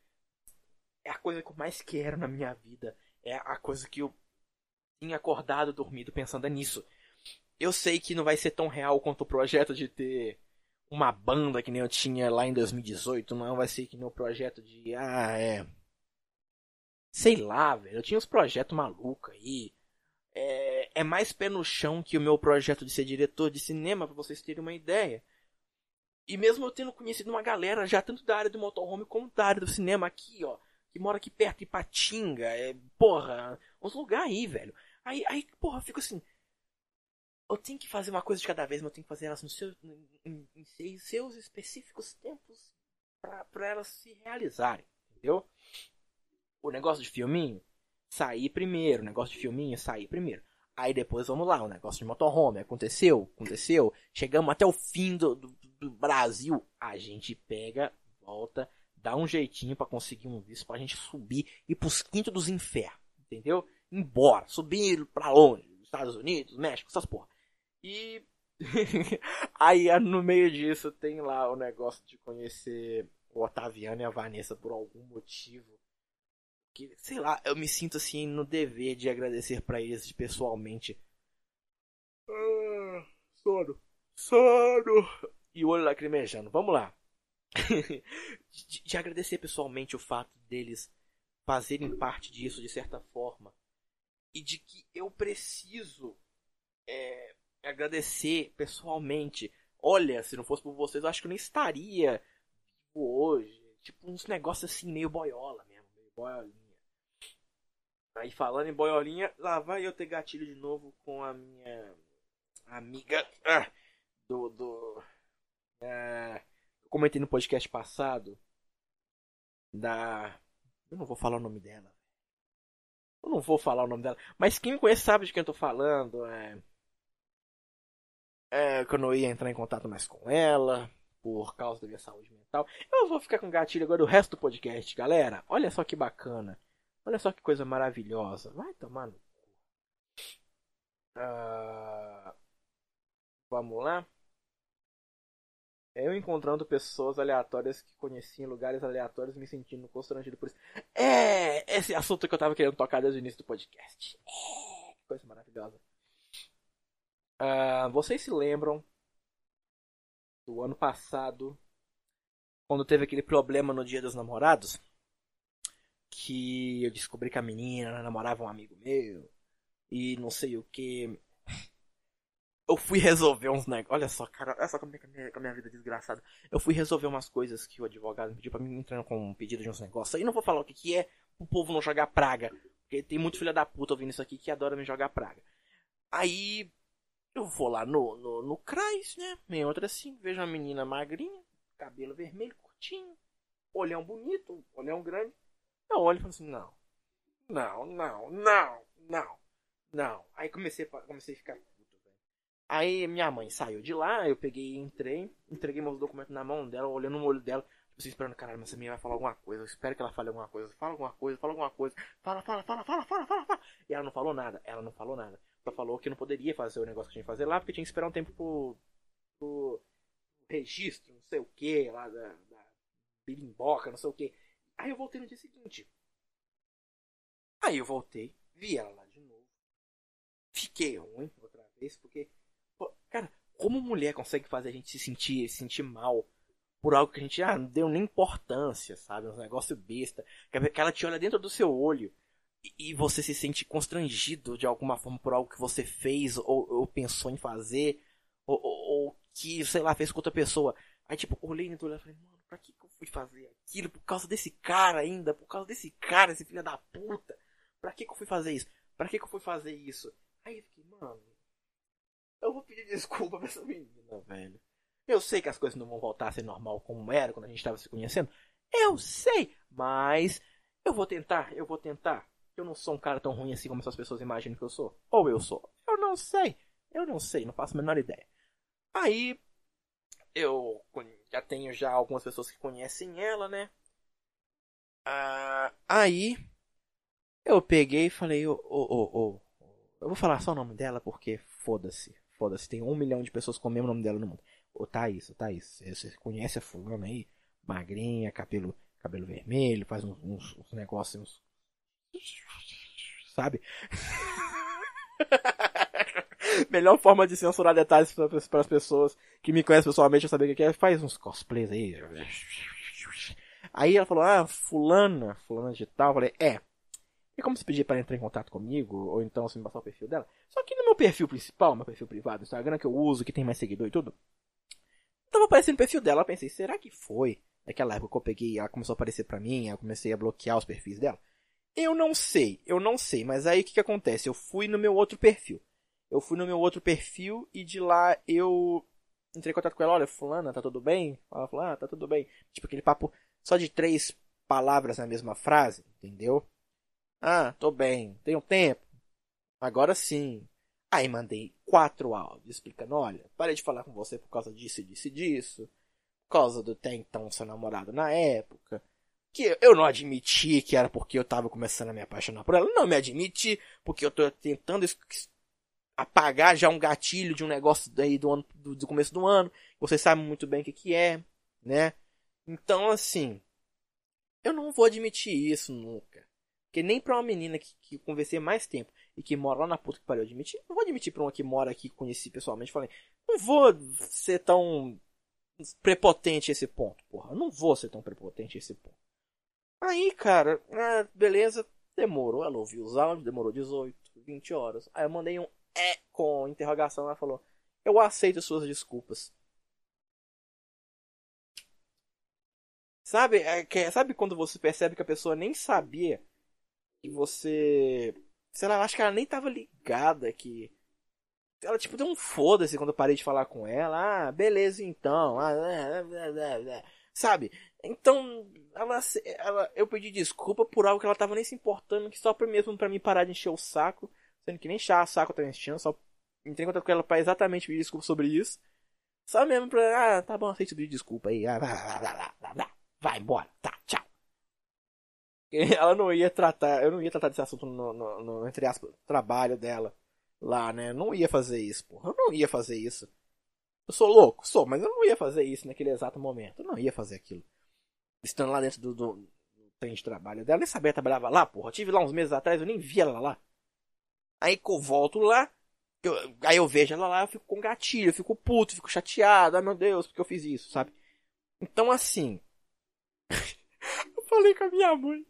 É a coisa que eu mais quero na minha vida. É a coisa que eu tinha acordado, dormido pensando nisso. Eu sei que não vai ser tão real quanto o projeto de ter uma banda que nem eu tinha lá em 2018. Não vai ser que nem o projeto de. Ah, é. Sei lá, velho. Eu tinha uns projetos malucos aí. É, é mais pé no chão que o meu projeto de ser diretor de cinema, pra vocês terem uma ideia. E mesmo eu tendo conhecido uma galera já tanto da área do motorhome como da área do cinema aqui, ó. Que mora aqui perto, Ipatinga, é, porra, uns lugares aí, velho. Aí, aí, porra, eu fico assim. Eu tenho que fazer uma coisa de cada vez, mas eu tenho que fazer elas no seu, em, em, em seus específicos tempos para elas se realizarem, entendeu? O negócio de filminho, sair primeiro. O negócio de filminho, sair primeiro. Aí depois vamos lá, o negócio de motorhome. Aconteceu, aconteceu. Chegamos até o fim do, do, do Brasil. A gente pega, volta, dá um jeitinho para conseguir um visto pra gente subir e pros quintos dos infernos, entendeu? embora, subir pra longe, Estados Unidos, México, essas porra. E aí no meio disso tem lá o negócio de conhecer o Otaviano e a Vanessa por algum motivo. Que, sei lá, eu me sinto assim no dever de agradecer para eles pessoalmente. Ah, sono, sono. E o olho lacrimejando. Vamos lá. de, de agradecer pessoalmente o fato deles fazerem parte disso de certa forma e de que eu preciso é, agradecer pessoalmente. Olha, se não fosse por vocês, eu acho que eu nem estaria vivo hoje. Tipo, uns negócios assim, meio boiola mesmo, meio boiolinha. Aí falando em boiolinha, lá vai eu ter gatilho de novo com a minha amiga ah, do. do ah, eu comentei no podcast passado da. Eu não vou falar o nome dela. Eu não vou falar o nome dela. Mas quem me conhece sabe de quem eu tô falando. É... É, que eu não ia entrar em contato mais com ela. Por causa da minha saúde mental. Eu vou ficar com gatilho agora o resto do podcast, galera. Olha só que bacana. Olha só que coisa maravilhosa. Vai tomar no cu. Uh... Vamos lá. Eu encontrando pessoas aleatórias que conheci em lugares aleatórios me sentindo constrangido por isso. É esse assunto que eu tava querendo tocar desde o início do podcast. É, que coisa maravilhosa. Uh, vocês se lembram do ano passado, quando teve aquele problema no Dia dos Namorados? Que eu descobri que a menina namorava um amigo meu e não sei o que eu fui resolver uns negócios. Olha só, cara, olha só como é que a minha, minha vida é desgraçada. Eu fui resolver umas coisas que o advogado pediu pra mim entrar com um pedido de uns negócios. Aí não vou falar o que, que é, o povo não jogar praga. Porque tem muito filho da puta ouvindo isso aqui que adora me jogar praga. Aí eu vou lá no, no, no CRAS, né? Meio outra assim, vejo uma menina magrinha, cabelo vermelho, curtinho, olhão bonito, olhão grande. Eu olho e falo assim, não, não, não, não, não, não. Aí comecei, comecei a ficar Aí minha mãe saiu de lá, eu peguei e entrei, entreguei meus documentos na mão dela, olhando no olho dela, tipo assim, esperando, caralho, mas essa menina vai falar alguma coisa, eu espero que ela fale alguma coisa, fala alguma coisa, fala alguma coisa, fala, fala, fala, fala, fala, fala, fala. E ela não falou nada, ela não falou nada. Só falou que não poderia fazer o negócio que tinha que fazer lá, porque tinha que esperar um tempo pro, pro registro, não sei o que, lá da, da birimboca, não sei o que. Aí eu voltei no dia seguinte. Aí eu voltei, vi ela lá de novo. Fiquei ruim outra vez, porque Cara, como mulher consegue fazer a gente se sentir, se sentir mal por algo que a gente ah, não deu nem importância, sabe? Um negócio besta. Que ela te olha dentro do seu olho e, você se sente constrangido de alguma forma por algo que você fez ou, ou pensou em fazer. Ou, ou, ou, que, sei lá, fez com outra pessoa. Aí, tipo, olhei no olho e falei, mano, pra que, que eu fui fazer aquilo? Por causa desse cara ainda? Por causa desse cara, esse filho da puta? Pra que, que eu fui fazer isso? Pra que, que eu fui fazer isso? Aí eu fiquei, mano, eu vou pedir desculpa pra essa menina, velho. Eu sei que as coisas não vão voltar a ser normal como era quando a gente estava se conhecendo. Eu sei, mas eu vou tentar, eu vou tentar. Eu não sou um cara tão ruim assim como essas pessoas imaginam que eu sou. Ou eu sou. Eu não sei. Eu não sei, não faço a menor ideia. Aí eu já tenho já algumas pessoas que conhecem ela, né? Ah, aí eu peguei e falei, ô, ô, ô, eu vou falar só o nome dela porque foda-se, foda-se, tem um milhão de pessoas com o mesmo nome dela no mundo. Ô Thaís, ô Thaís, você conhece a fulana aí? Magrinha, cabelo, cabelo vermelho, faz uns, uns, uns negócios, uns... sabe? Melhor forma de censurar detalhes para as pessoas que me conhecem pessoalmente, eu saber o que é, faz uns cosplays aí. Aí ela falou, ah, fulana, fulana de tal. Eu falei, é. E como se pedir para entrar em contato comigo, ou então se me passar o perfil dela. Só que no meu perfil principal, meu perfil privado, Instagram, que eu uso, que tem mais seguidor e tudo, tava aparecendo o perfil dela. Eu pensei, será que foi naquela época que eu peguei ela começou a aparecer pra mim, eu comecei a bloquear os perfis dela? Eu não sei, eu não sei, mas aí o que, que acontece? Eu fui no meu outro perfil. Eu fui no meu outro perfil e de lá eu entrei em contato com ela, olha, fulana, tá tudo bem? Ela falou, ah, tá tudo bem. Tipo aquele papo só de três palavras na mesma frase, entendeu? Ah, tô bem, tenho tempo. Agora sim. Aí mandei quatro áudios explicando, olha, parei de falar com você por causa disso, disso e disso. Por causa do até então seu namorado na época. Que eu não admiti que era porque eu tava começando a me apaixonar por ela. Não me admiti, porque eu tô tentando apagar já um gatilho de um negócio daí do ano do, do começo do ano. Você sabe muito bem o que, que é, né? Então, assim, eu não vou admitir isso nunca. Porque nem pra uma menina que, que conversei mais tempo e que mora lá na puta que pariu admitir, não vou admitir pra uma que mora aqui, conheci pessoalmente, falei, não vou ser tão prepotente esse ponto, porra. Eu não vou ser tão prepotente esse ponto. Aí, cara, ah, beleza, demorou. Ela ouviu os áudios, demorou 18, 20 horas. Aí eu mandei um é com interrogação. Ela falou: Eu aceito suas desculpas. Sabe, é, que, sabe quando você percebe que a pessoa nem sabia que você. Sei lá, acho que ela nem tava ligada que. Ela tipo deu um foda-se quando eu parei de falar com ela. Ah, beleza então. Ah, sabe? Então, ela, ela, eu pedi desculpa por algo que ela tava nem se importando, que só pra mesmo para mim parar de encher o saco. Sendo que nem chá, saco tá enchendo, só entrei em contato com ela pra exatamente pedir desculpa sobre isso. Só mesmo pra, ah, tá bom, aceito pedir desculpa aí. Ah, vai, vai, vai, vai, vai embora, tá, tchau. Ela não ia tratar, eu não ia tratar desse assunto no, no, no entre aspas, trabalho dela lá, né? Eu não ia fazer isso, porra. Eu não ia fazer isso. Eu sou louco? Sou, mas eu não ia fazer isso naquele exato momento. Eu não ia fazer aquilo. Estando lá dentro do, do, do trem de trabalho dela, nem sabia que trabalhava lá, porra. Eu tive lá uns meses atrás, eu nem via ela lá. Aí que eu volto lá, eu, aí eu vejo ela lá, eu fico com gatilho, eu fico puto, fico chateado, ai meu Deus, porque eu fiz isso, sabe? Então assim. eu falei com a minha mãe.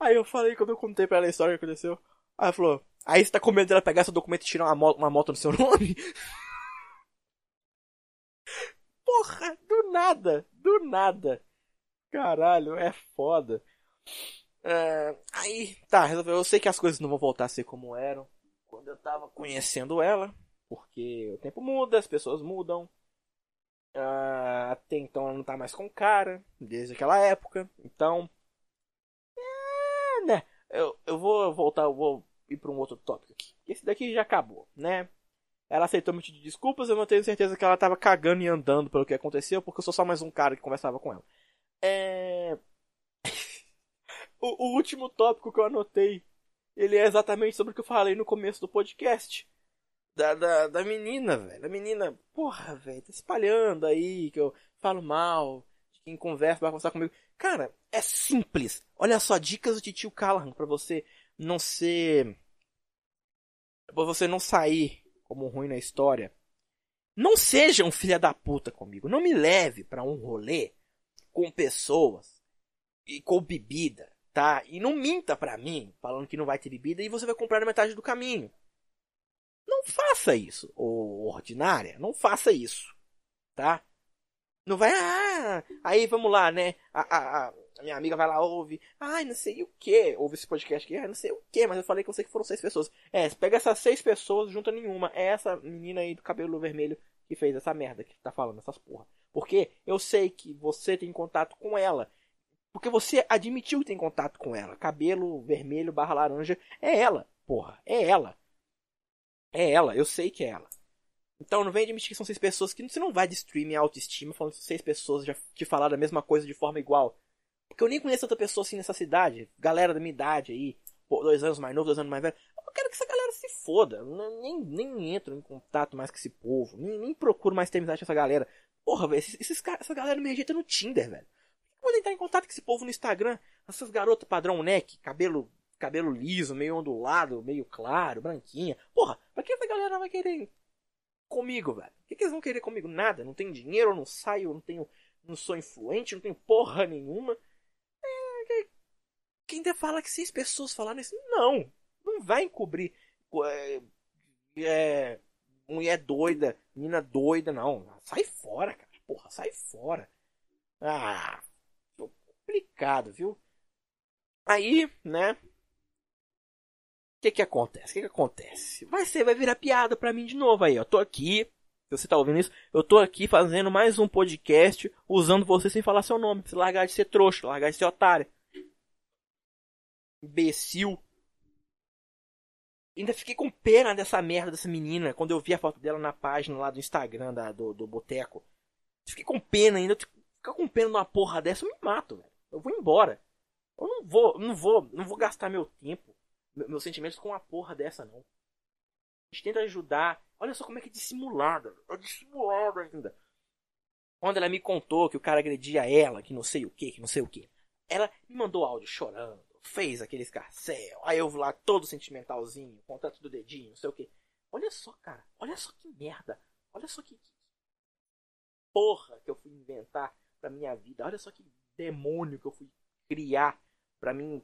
Aí eu falei quando eu contei pra ela a história que aconteceu. Aí ela falou, aí você tá com medo dela pegar seu documento e tirar uma moto, uma moto no seu nome? Porra, do nada, do nada. Caralho, é foda. É, aí, tá. Eu sei que as coisas não vão voltar a ser como eram quando eu tava conhecendo ela, porque o tempo muda, as pessoas mudam. Uh, até então ela não tá mais com cara, desde aquela época. Então. É, né? Eu, eu vou voltar, eu vou ir para um outro tópico aqui. Esse daqui já acabou, né? Ela aceitou me pedir desculpas, eu não tenho certeza que ela tava cagando e andando pelo que aconteceu, porque eu sou só mais um cara que conversava com ela. É. o, o último tópico que eu anotei ele é exatamente sobre o que eu falei no começo do podcast. Da, da, da menina, velho. A menina, porra, velho, tá espalhando aí que eu falo mal de quem conversa, vai conversar comigo. Cara, é simples. Olha só, dicas do tio Callahan pra você não ser. pra você não sair como ruim na história. Não seja um filho da puta comigo. Não me leve para um rolê com pessoas e com bebida, tá? E não minta pra mim falando que não vai ter bebida e você vai comprar na metade do caminho. Não faça isso, ô ordinária, não faça isso, tá? Não vai, ah, aí vamos lá, né? A, a, a minha amiga vai lá, ouve, ai, não sei o que, ouve esse podcast aqui, ai, não sei o que, mas eu falei com você que foram seis pessoas. É, pega essas seis pessoas, junta nenhuma. É essa menina aí do cabelo vermelho que fez essa merda que tá falando essas porra. Porque eu sei que você tem contato com ela. Porque você admitiu que tem contato com ela. Cabelo vermelho barra laranja é ela, porra, é ela. É ela, eu sei que é ela. Então não vem admitir que são seis pessoas que você não vai destruir minha autoestima falando que seis pessoas já te falaram a mesma coisa de forma igual. Porque eu nem conheço outra pessoa assim nessa cidade. Galera da minha idade aí, dois anos mais novo, dois anos mais velho. Eu quero que essa galera se foda. Nem, nem entro em contato mais com esse povo. Nem, nem procuro mais ter amizade com essa galera. Porra, velho, esses, essa galera me rejeita no Tinder, velho. Vou entrar em contato com esse povo no Instagram. Essas garotas padrão neck, cabelo cabelo liso, meio ondulado, meio claro, branquinha. Porra, pra que essa galera vai querer comigo, velho? O que, que eles vão querer comigo? Nada. Não tenho dinheiro, não saio, não tenho. Não sou influente, não tenho porra nenhuma. É, quem ainda fala que seis pessoas falaram isso? Não. Não vai encobrir. É, é, mulher doida, menina doida, não. Sai fora, cara. Porra, sai fora. Ah, complicado, viu? Aí, né? O que que acontece? O que que acontece? Vai ser, vai virar piada pra mim de novo aí, ó. Tô aqui, se você tá ouvindo isso, eu tô aqui fazendo mais um podcast usando você sem falar seu nome. Você largar de ser trouxa, largar de ser otário. Imbecil. Ainda fiquei com pena dessa merda dessa menina quando eu vi a foto dela na página lá do Instagram da, do, do Boteco. Fiquei com pena ainda. Ficar com pena numa porra dessa, eu me mato, velho. Eu vou embora. Eu não vou, não vou, não vou gastar meu tempo meus sentimentos com uma porra dessa, não. A gente tenta ajudar. Olha só como é que é dissimulada. É dissimulada ainda. Quando ela me contou que o cara agredia ela, que não sei o que, que não sei o que. Ela me mandou áudio chorando, fez aquele escarcel. Aí eu lá todo sentimentalzinho, contato do dedinho, não sei o que. Olha só, cara. Olha só que merda. Olha só que, que porra que eu fui inventar pra minha vida. Olha só que demônio que eu fui criar pra mim,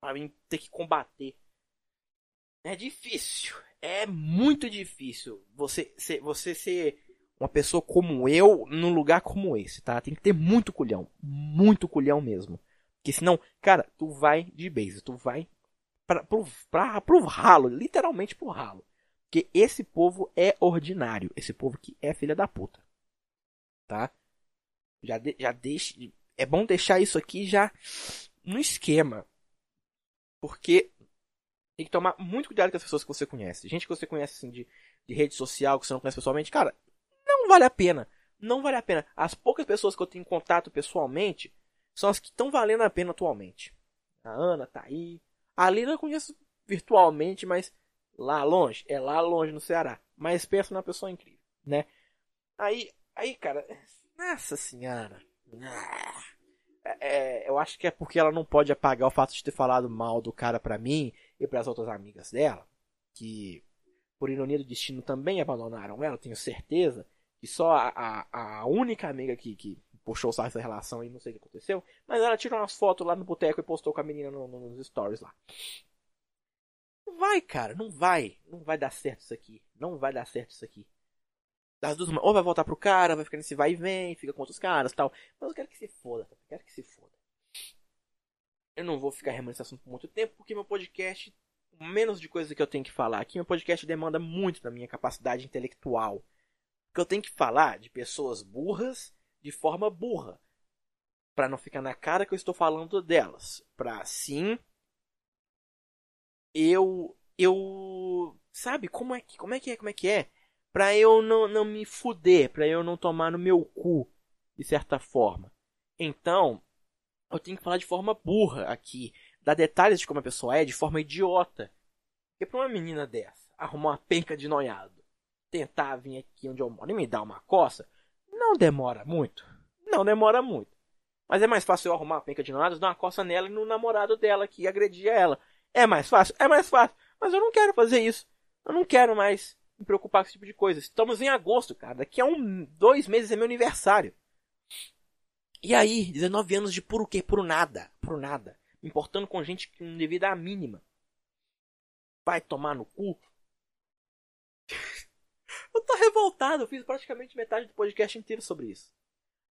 pra mim ter que combater. É difícil. É muito difícil você ser, você ser uma pessoa como eu num lugar como esse, tá? Tem que ter muito culhão. Muito culhão mesmo. Porque senão, cara, tu vai de base. Tu vai pra, pro, pro ralo. Literalmente pro ralo. Porque esse povo é ordinário. Esse povo que é filha da puta. Tá? Já, de, já deixa. É bom deixar isso aqui já no esquema. Porque tem que tomar muito cuidado com as pessoas que você conhece. Gente que você conhece assim, de, de rede social, que você não conhece pessoalmente, cara, não vale a pena. Não vale a pena. As poucas pessoas que eu tenho contato pessoalmente são as que estão valendo a pena atualmente. A Ana tá aí. A Lina eu conheço virtualmente, mas lá longe. É lá longe no Ceará. Mas pensa numa pessoa incrível, né? Aí, aí, cara, nossa senhora. É, é, eu acho que é porque ela não pode apagar o fato de ter falado mal do cara pra mim e para as outras amigas dela, que por ironia do destino também abandonaram ela, tenho certeza, que só a, a, a única amiga que, que puxou o dessa relação e não sei o que aconteceu, mas ela tirou umas fotos lá no boteco e postou com a menina no, no, nos stories lá. Não vai, cara, não vai. Não vai dar certo isso aqui. Não vai dar certo isso aqui. Das duas, ou vai voltar pro cara, vai ficar nesse vai e vem, fica com outros caras tal. Mas eu quero que se foda, eu quero que se foda. Eu não vou ficar remando esse assunto por muito tempo, porque meu podcast, menos de coisa que eu tenho que falar aqui, meu podcast demanda muito da minha capacidade intelectual. Porque eu tenho que falar de pessoas burras de forma burra. para não ficar na cara que eu estou falando delas. Pra assim. Eu. Eu. Sabe como é que, como é, que é? Como é que é? Pra eu não, não me fuder, pra eu não tomar no meu cu, de certa forma. Então, eu tenho que falar de forma burra aqui, dar detalhes de como a pessoa é, de forma idiota. Porque pra uma menina dessa, arrumar uma penca de noiado, tentar vir aqui onde eu moro e me dar uma coça, não demora muito. Não demora muito. Mas é mais fácil eu arrumar uma penca de noiado, dar uma coça nela e no namorado dela que agredia ela. É mais fácil? É mais fácil. Mas eu não quero fazer isso. Eu não quero mais me preocupar com esse tipo de coisa. Estamos em agosto, cara. Daqui a um, dois meses é meu aniversário. E aí, 19 anos de puro quê? Puro nada. Puro nada. Me importando com gente que não devia dar a mínima. Vai tomar no cu. eu tô revoltado. Eu fiz praticamente metade do podcast inteiro sobre isso.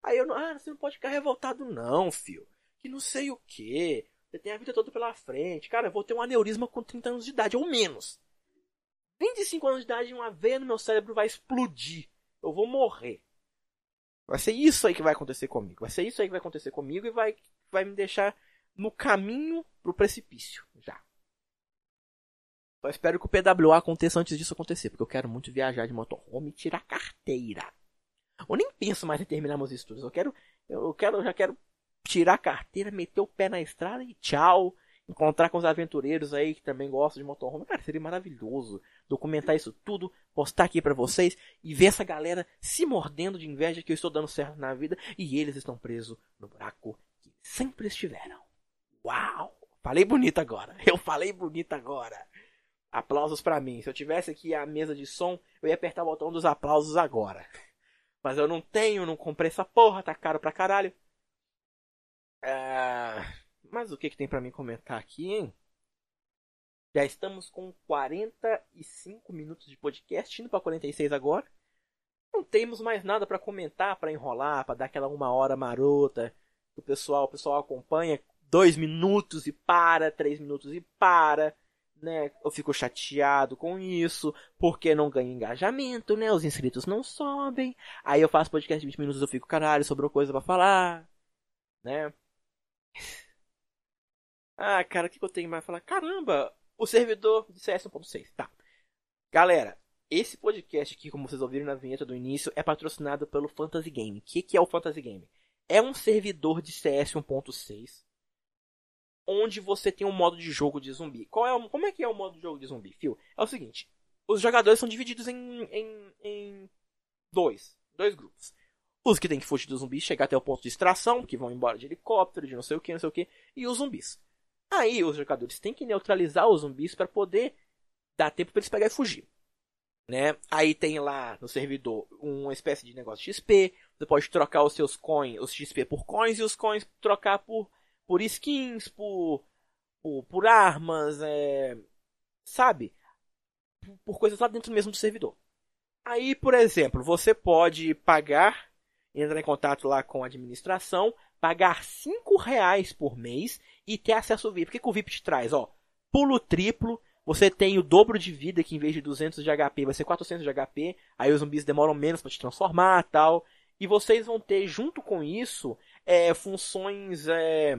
Aí eu não. Ah, você não pode ficar revoltado, não, fio. Que não sei o que. Você tem a vida toda pela frente. Cara, eu vou ter um aneurisma com 30 anos de idade, ou menos. 25 anos de idade, uma veia no meu cérebro vai explodir. Eu vou morrer. Vai ser isso aí que vai acontecer comigo. Vai ser isso aí que vai acontecer comigo e vai, vai me deixar no caminho pro precipício. Já. Só espero que o PWA aconteça antes disso acontecer, porque eu quero muito viajar de motorhome e tirar carteira. Eu nem penso mais em terminar meus estudos. Eu quero, eu quero, eu já quero tirar carteira, meter o pé na estrada e tchau. Encontrar com os aventureiros aí que também gostam de motorhome. Cara, seria maravilhoso documentar isso tudo, postar aqui para vocês e ver essa galera se mordendo de inveja que eu estou dando certo na vida e eles estão presos no buraco que sempre estiveram. Uau! Falei bonito agora. Eu falei bonito agora. Aplausos para mim. Se eu tivesse aqui a mesa de som, eu ia apertar o botão dos aplausos agora. Mas eu não tenho, não comprei essa porra, tá caro pra caralho. É... Mas o que, que tem para mim comentar aqui, hein? Já estamos com 45 minutos de podcast, indo para 46 agora. Não temos mais nada para comentar, para enrolar, para dar aquela uma hora marota. O pessoal, o pessoal acompanha dois minutos e para, três minutos e para, né? Eu fico chateado com isso, porque não ganha engajamento, né? Os inscritos não sobem. Aí eu faço podcast de 20 minutos, eu fico, caralho, sobrou coisa para falar, né? Ah, cara, o que, que eu tenho mais pra falar? Caramba, o servidor de CS 1.6. Tá. Galera, esse podcast aqui, como vocês ouviram na vinheta do início, é patrocinado pelo Fantasy Game. O que, que é o Fantasy Game? É um servidor de CS 1.6 onde você tem um modo de jogo de zumbi. Qual é o, como é que é o modo de jogo de zumbi, Phil? É o seguinte: os jogadores são divididos em, em, em dois, dois grupos. Os que tem que fugir do zumbi, chegar até o ponto de extração, que vão embora de helicóptero, de não sei o que, não sei o que, e os zumbis. Aí os jogadores têm que neutralizar os zumbis para poder dar tempo para eles pegar e fugir. Né? Aí tem lá no servidor uma espécie de negócio XP. Você pode trocar os seus coins, os XP por coins e os coins trocar por, por skins, por, por, por armas, é, sabe? Por, por coisas lá dentro mesmo do servidor. Aí, por exemplo, você pode pagar, entrar em contato lá com a administração, pagar 5 reais por mês e ter acesso ao VIP. O que, que o VIP te traz? Ó, pulo triplo, você tem o dobro de vida, que em vez de 200 de HP vai ser 400 de HP, aí os zumbis demoram menos para te transformar tal. E vocês vão ter, junto com isso, é, funções. É,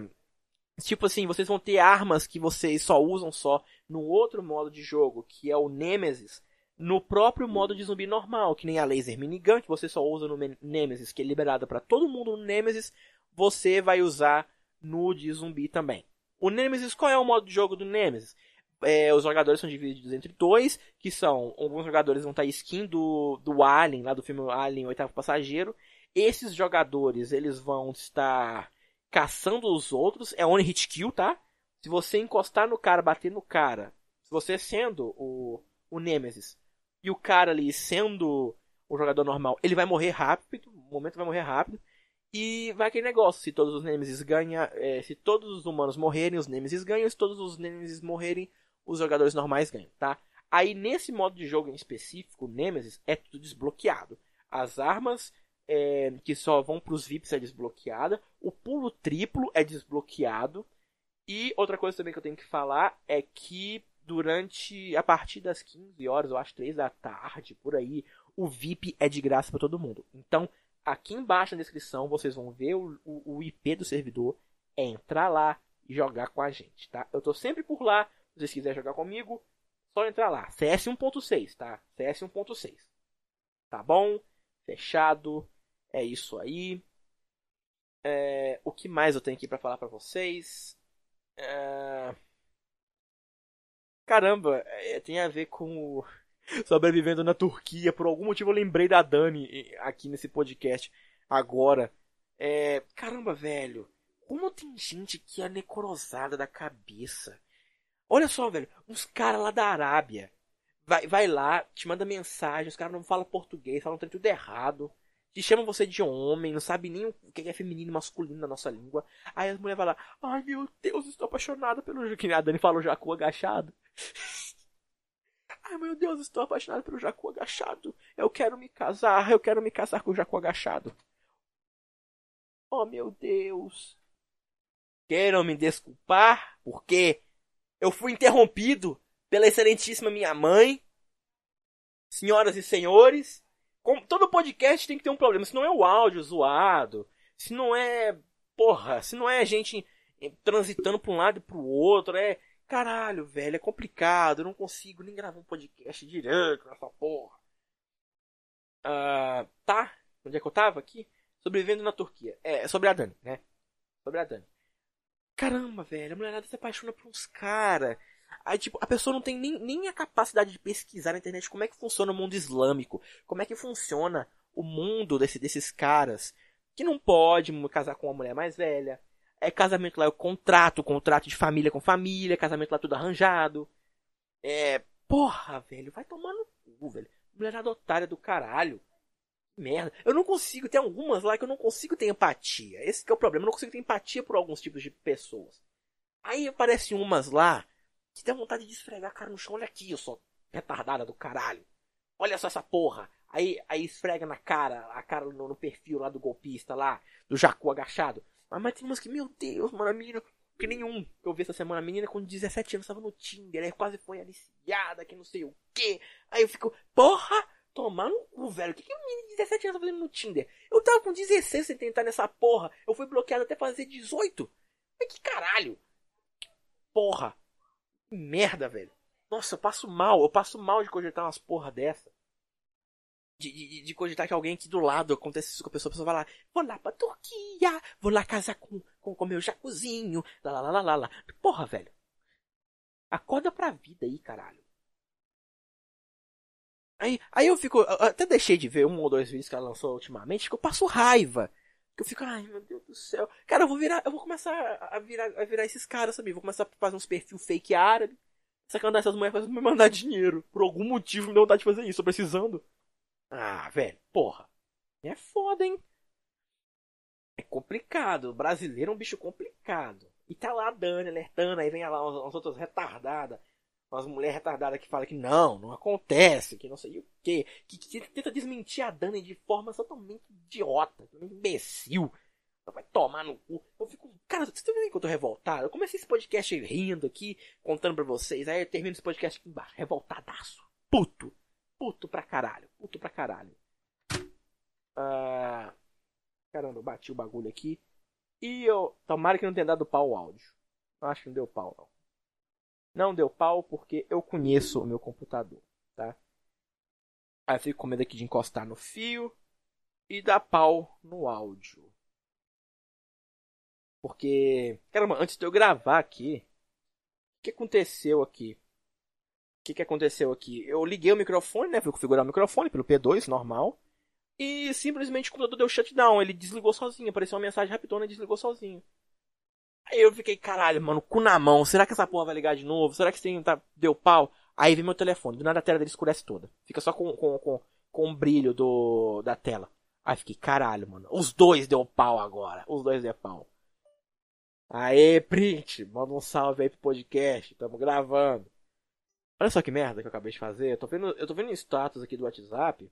tipo assim, vocês vão ter armas que vocês só usam só no outro modo de jogo, que é o Nemesis, no próprio modo de zumbi normal, que nem a Laser Minigun, que você só usa no Nemesis, que é liberada para todo mundo no Nemesis, você vai usar no de zumbi também. O Nemesis, qual é o modo de jogo do Nemesis? É, os jogadores são divididos entre dois, que são, alguns jogadores vão estar skin do, do Alien, lá do filme Alien, Oitavo Passageiro. Esses jogadores, eles vão estar caçando os outros, é only hit kill, tá? Se você encostar no cara, bater no cara, se você sendo o, o Nemesis, e o cara ali sendo o jogador normal, ele vai morrer rápido, no momento vai morrer rápido. E vai aquele negócio, se todos os Nemesis ganham, é, se todos os humanos morrerem, os Nemesis ganham, se todos os Nemesis morrerem, os jogadores normais ganham, tá? Aí nesse modo de jogo em específico, Nemesis é tudo desbloqueado. As armas é, que só vão para os VIPs é desbloqueada, o pulo triplo é desbloqueado. E outra coisa também que eu tenho que falar é que durante a partir das 15 horas, eu acho 3 da tarde, por aí, o VIP é de graça para todo mundo. Então, Aqui embaixo na descrição vocês vão ver o, o, o IP do servidor. É entrar lá e jogar com a gente, tá? Eu tô sempre por lá. Se vocês quiserem jogar comigo, só entrar lá. CS 1.6, tá? CS 1.6. Tá bom? Fechado. É isso aí. É, o que mais eu tenho aqui para falar para vocês? É... Caramba, é, tem a ver com o sobrevivendo na Turquia. Por algum motivo eu lembrei da Dani aqui nesse podcast agora. É, caramba, velho. Como tem gente que é necrosada da cabeça. Olha só, velho. Uns caras lá da Arábia. Vai, vai lá, te manda mensagem. Os caras não falam português, falam tudo errado. que chamam você de homem, não sabe nem o que é feminino e masculino na nossa língua. Aí as mulheres vão lá, ai meu Deus, estou apaixonada pelo que a Dani falou Jacu agachado. ai meu Deus, estou apaixonada pelo Jacu agachado. Eu quero me casar, eu quero me casar com o Jacu agachado. Oh meu Deus. Queiram me desculpar, porque eu fui interrompido pela excelentíssima minha mãe. Senhoras e senhores, como, todo podcast tem que ter um problema. Se não é o áudio zoado, se não é. Porra, se não é gente transitando pra um lado e pro outro, é. Caralho, velho, é complicado. Eu não consigo nem gravar um podcast direto nessa porra. Uh, tá? Onde é que eu tava aqui? Sobrevivendo na Turquia. É, sobre a Dani, né? Sobre a Dani. Caramba, velho, a mulherada se apaixona por uns caras. Aí, tipo, a pessoa não tem nem, nem a capacidade de pesquisar na internet como é que funciona o mundo islâmico, como é que funciona o mundo desse, desses caras que não pode casar com uma mulher mais velha. É casamento lá, é o contrato, contrato de família com família, casamento lá tudo arranjado. É. Porra, velho, vai tomar no cu, velho. Mulherada otária do caralho. Merda. Eu não consigo, tem algumas lá que eu não consigo ter empatia. Esse é o problema, eu não consigo ter empatia por alguns tipos de pessoas. Aí aparecem umas lá que dá vontade de esfregar a cara no chão. Olha aqui, eu sou retardada do caralho. Olha só essa porra. Aí, aí esfrega na cara, a cara no, no perfil lá do golpista lá, do Jacu agachado. Mas, mas tem umas que, meu Deus, mano, a menina. Que nenhum que eu vi essa semana, a menina com 17 anos estava no Tinder, aí quase foi aliciada, que não sei o que. Aí eu fico, porra, tomando o velho. O que, que a menina de 17 anos tá fazendo no Tinder? Eu tava com 16 sem tentar nessa porra. Eu fui bloqueado até fazer 18. Mas que caralho? Porra. Que merda, velho. Nossa, eu passo mal. Eu passo mal de cogitar umas porra dessa. De, de, de cogitar que alguém aqui do lado acontece isso com a pessoa. A pessoa vai lá, vou lá pra Turquia, vou lá casar com, com, com meu jacuzinho. Lá, lá, lá, lá, lá. Porra, velho. Acorda pra vida aí, caralho. Aí, aí eu fico. Eu até deixei de ver um ou dois vídeos que ela lançou ultimamente, que eu passo raiva. Que eu fico, ai meu Deus do céu. Cara, eu vou virar. Eu vou começar a virar, a virar esses caras, sabe? Vou começar a fazer uns perfil fake árabe. Sacanar essas mulheres pra me mandar dinheiro. Por algum motivo me deu vontade de fazer isso, tô precisando. Ah, velho, porra. É foda, hein? É complicado. O brasileiro é um bicho complicado. E tá lá a Dani alertando, aí vem lá umas outras retardadas umas mulheres retardadas que falam que não, não acontece, que não sei o quê, que, que tenta desmentir a Dani de forma totalmente idiota, totalmente imbecil. Vai tomar no cu. Eu fico. Cara, vocês estão vendo que eu tô revoltado? Eu comecei esse podcast rindo aqui, contando pra vocês. Aí eu termino esse podcast aqui embaixo. Revoltadaço. Puto. Puto pra caralho. Puto pra caralho. Ah, caramba, eu bati o bagulho aqui. E eu. Tomara que não tenha dado pau o áudio. Acho que não deu pau, não. Não deu pau porque eu conheço o meu computador, tá? Aí eu fico com medo aqui de encostar no fio e dar pau no áudio. Porque, caramba, antes de eu gravar aqui, o que aconteceu aqui? Que, que aconteceu aqui? Eu liguei o microfone, né? Fui configurar o microfone pelo P2, normal. E simplesmente o computador deu shutdown. Ele desligou sozinho. Apareceu uma mensagem rapidona e desligou sozinho. Aí eu fiquei, caralho, mano, cu na mão. Será que essa porra vai ligar de novo? Será que sim, tá, deu pau? Aí vem meu telefone. Do nada a tela dele escurece toda. Fica só com, com, com, com o brilho do, da tela. Aí fiquei, caralho, mano. Os dois deu pau agora. Os dois deu pau. Aê, print. Manda um salve aí pro podcast. Tamo gravando. Olha só que merda que eu acabei de fazer. Eu tô vendo, eu tô vendo status aqui do WhatsApp.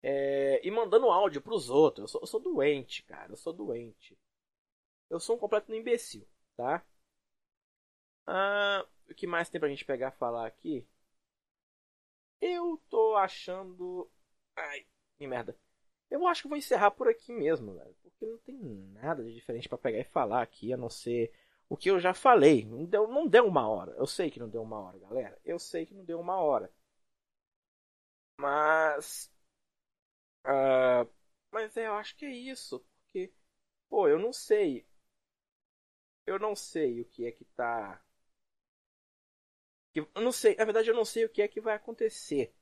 É, e mandando áudio pros outros. Eu sou, eu sou doente, cara. Eu sou doente. Eu sou um completo imbecil, tá? Ah, o que mais tem pra gente pegar falar aqui? Eu tô achando. Ai, que merda. Eu acho que vou encerrar por aqui mesmo, velho. Porque não tem nada de diferente para pegar e falar aqui, a não ser o que eu já falei. Não deu, não deu uma hora. Eu sei que não deu uma hora, galera. Eu sei que não deu uma hora. Mas. Uh, mas é, eu acho que é isso. Porque, pô, eu não sei eu não sei o que é que tá. Eu não sei, na verdade eu não sei o que é que vai acontecer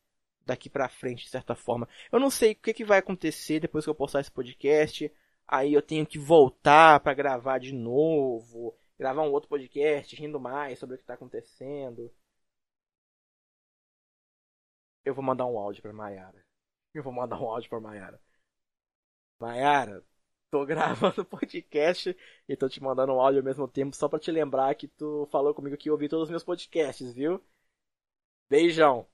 daqui pra frente, de certa forma. Eu não sei o que, é que vai acontecer depois que eu postar esse podcast. Aí eu tenho que voltar para gravar de novo, gravar um outro podcast rindo mais sobre o que tá acontecendo. Eu vou mandar um áudio pra Mayara. Eu vou mandar um áudio pra Mayara. Mayara, tô gravando podcast e tô te mandando um áudio ao mesmo tempo só pra te lembrar que tu falou comigo que ouvi todos os meus podcasts, viu? Beijão.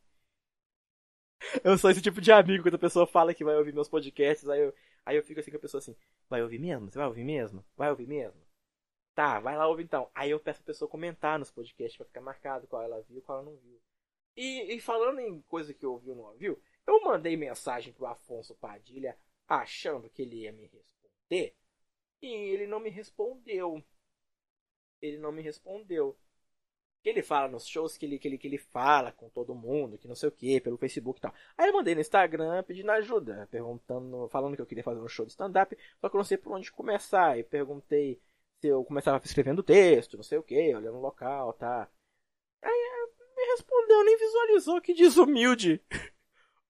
Eu sou esse tipo de amigo quando a pessoa fala que vai ouvir meus podcasts, aí eu, aí eu fico assim com a pessoa assim, vai ouvir mesmo? Você vai ouvir mesmo? Vai ouvir mesmo? Tá, vai lá ouvir então. Aí eu peço a pessoa comentar nos podcasts pra ficar marcado qual ela viu qual ela não viu. E, e falando em coisa que ouviu ou não ouviu, eu mandei mensagem pro Afonso Padilha achando que ele ia me responder. E ele não me respondeu. Ele não me respondeu. Ele fala nos shows que ele, que ele, que ele fala com todo mundo, que não sei o que, pelo Facebook e tal. Aí eu mandei no Instagram pedindo ajuda, perguntando, falando que eu queria fazer um show de stand-up, só que eu não sei por onde começar. E perguntei eu começava escrevendo texto, não sei o que, olhando o local, tá. Aí me respondeu, nem visualizou que desumilde.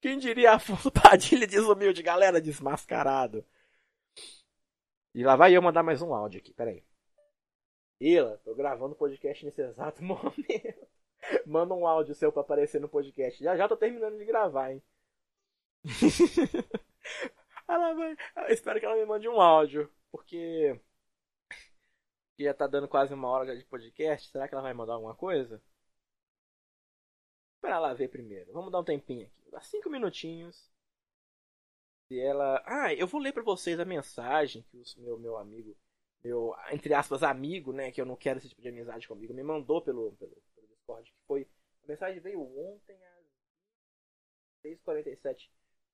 Quem diria Afonso Padilha desumilde, galera, desmascarado. E lá vai eu mandar mais um áudio aqui, peraí. Ila, tô gravando podcast nesse exato momento. Manda um áudio seu pra aparecer no podcast. Já já tô terminando de gravar, hein. ela vai. Eu espero que ela me mande um áudio, porque já tá dando quase uma hora de podcast. Será que ela vai mandar alguma coisa? Espera ela ver primeiro. Vamos dar um tempinho aqui. Dá cinco minutinhos. E ela. Ah, eu vou ler para vocês a mensagem que o meu, meu amigo, meu, entre aspas, amigo, né? Que eu não quero esse tipo de amizade comigo, me mandou pelo, pelo, pelo Discord. Que foi. A mensagem veio ontem às 6h47.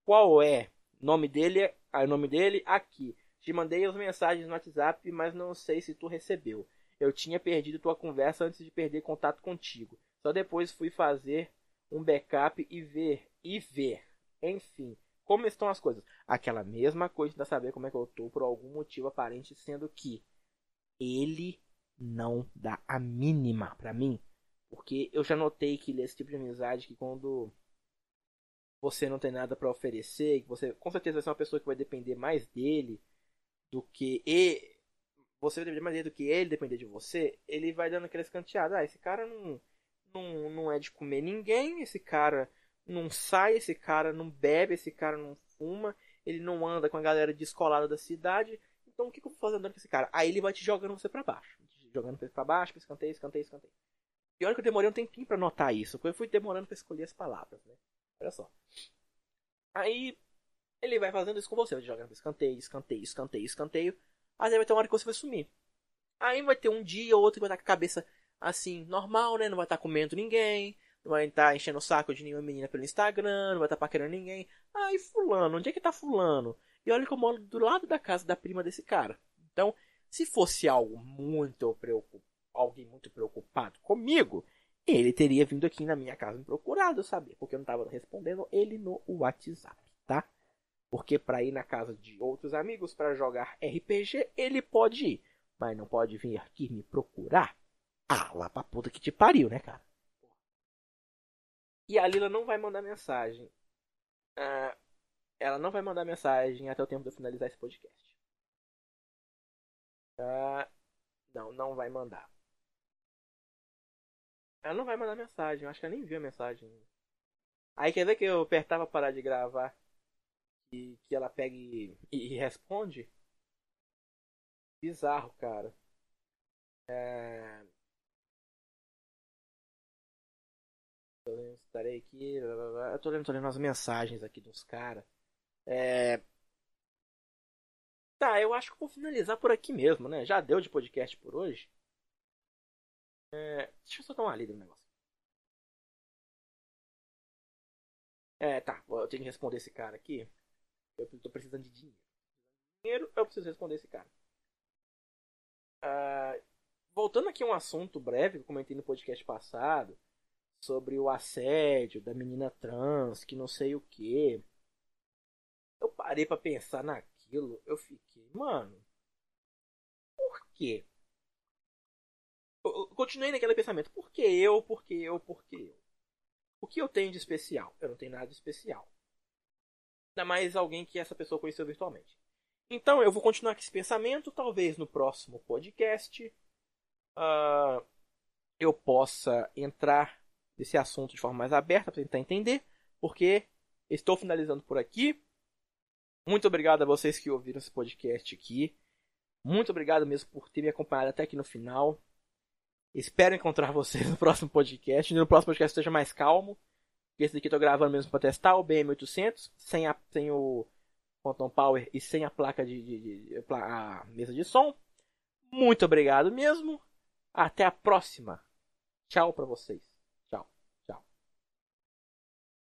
Qual é? Nome dele, ah, o nome dele aqui. Te mandei as mensagens no WhatsApp, mas não sei se tu recebeu. Eu tinha perdido tua conversa antes de perder contato contigo. Só depois fui fazer um backup e ver e ver. Enfim, como estão as coisas? Aquela mesma coisa de saber como é que eu tô por algum motivo aparente, sendo que ele não dá a mínima para mim. Porque eu já notei que ele é esse tipo de amizade que quando você não tem nada para oferecer, que você com certeza vai ser uma pessoa que vai depender mais dele do que e você depender mais do que ele depender de você, ele vai dando aquela escanteada. Ah, esse cara não, não, não é de comer ninguém, esse cara não sai, esse cara não bebe, esse cara não fuma, ele não anda com a galera descolada da cidade. Então o que, que eu vou fazer andando com esse cara? Aí ele vai te jogando você para baixo. Jogando pra baixo, pra escanteio, escanteio, escanteio. E olha que eu demorei um tempinho para notar isso, porque eu fui demorando para escolher as palavras, né? Olha só. Aí ele vai fazendo isso com você, vai jogando escanteio, escanteio, escanteio, escanteio. Aí vai ter uma hora que você vai sumir. Aí vai ter um dia ou outro que vai estar com a cabeça assim, normal, né? Não vai estar comendo ninguém, não vai estar enchendo o saco de nenhuma menina pelo Instagram, não vai estar paquerando ninguém. Aí fulano, onde é que tá fulano? E olha que eu moro do lado da casa da prima desse cara. Então, se fosse algo muito preocupado, alguém muito preocupado comigo, ele teria vindo aqui na minha casa me procurado, saber, porque eu não estava respondendo ele no WhatsApp, tá? Porque para ir na casa de outros amigos para jogar RPG, ele pode ir, mas não pode vir aqui me procurar. Ah, lá pra puta que te pariu, né, cara? E a Lila não vai mandar mensagem. Ah, ela não vai mandar mensagem até o tempo de eu finalizar esse podcast. Ah, não, não vai mandar. Ela não vai mandar mensagem. Eu acho que ela nem viu a mensagem. Aí quer ver que eu apertava parar de gravar e que ela pega e, e, responde? Bizarro, cara. É... Estarei aqui. Eu tô lendo, tô lendo as mensagens aqui dos caras. É... Tá, eu acho que vou finalizar por aqui mesmo, né? Já deu de podcast por hoje. É... Deixa eu só dar uma lida no negócio. É, tá. Eu tenho que responder esse cara aqui. Eu tô precisando de dinheiro. Dinheiro, eu preciso responder esse cara. Uh, voltando aqui a um assunto breve que eu comentei no podcast passado sobre o assédio da menina trans, que não sei o que. Eu parei para pensar naquilo, eu fiquei, mano, por quê? Eu, continuei naquele pensamento, por que eu, por que eu, por que eu? O que eu tenho de especial? Eu não tenho nada de especial. Ainda mais alguém que essa pessoa conheceu virtualmente. Então eu vou continuar com esse pensamento, talvez no próximo podcast uh, eu possa entrar nesse assunto de forma mais aberta para tentar entender, porque Estou finalizando por aqui. Muito obrigado a vocês que ouviram esse podcast aqui. Muito obrigado mesmo por ter me acompanhado até aqui no final. Espero encontrar vocês no próximo podcast. No próximo podcast esteja mais calmo. Esse daqui eu tô gravando mesmo para testar o BM800, sem, a, sem o Phantom Power e sem a placa de, de, de, a mesa de som. Muito obrigado mesmo. Até a próxima. Tchau para vocês.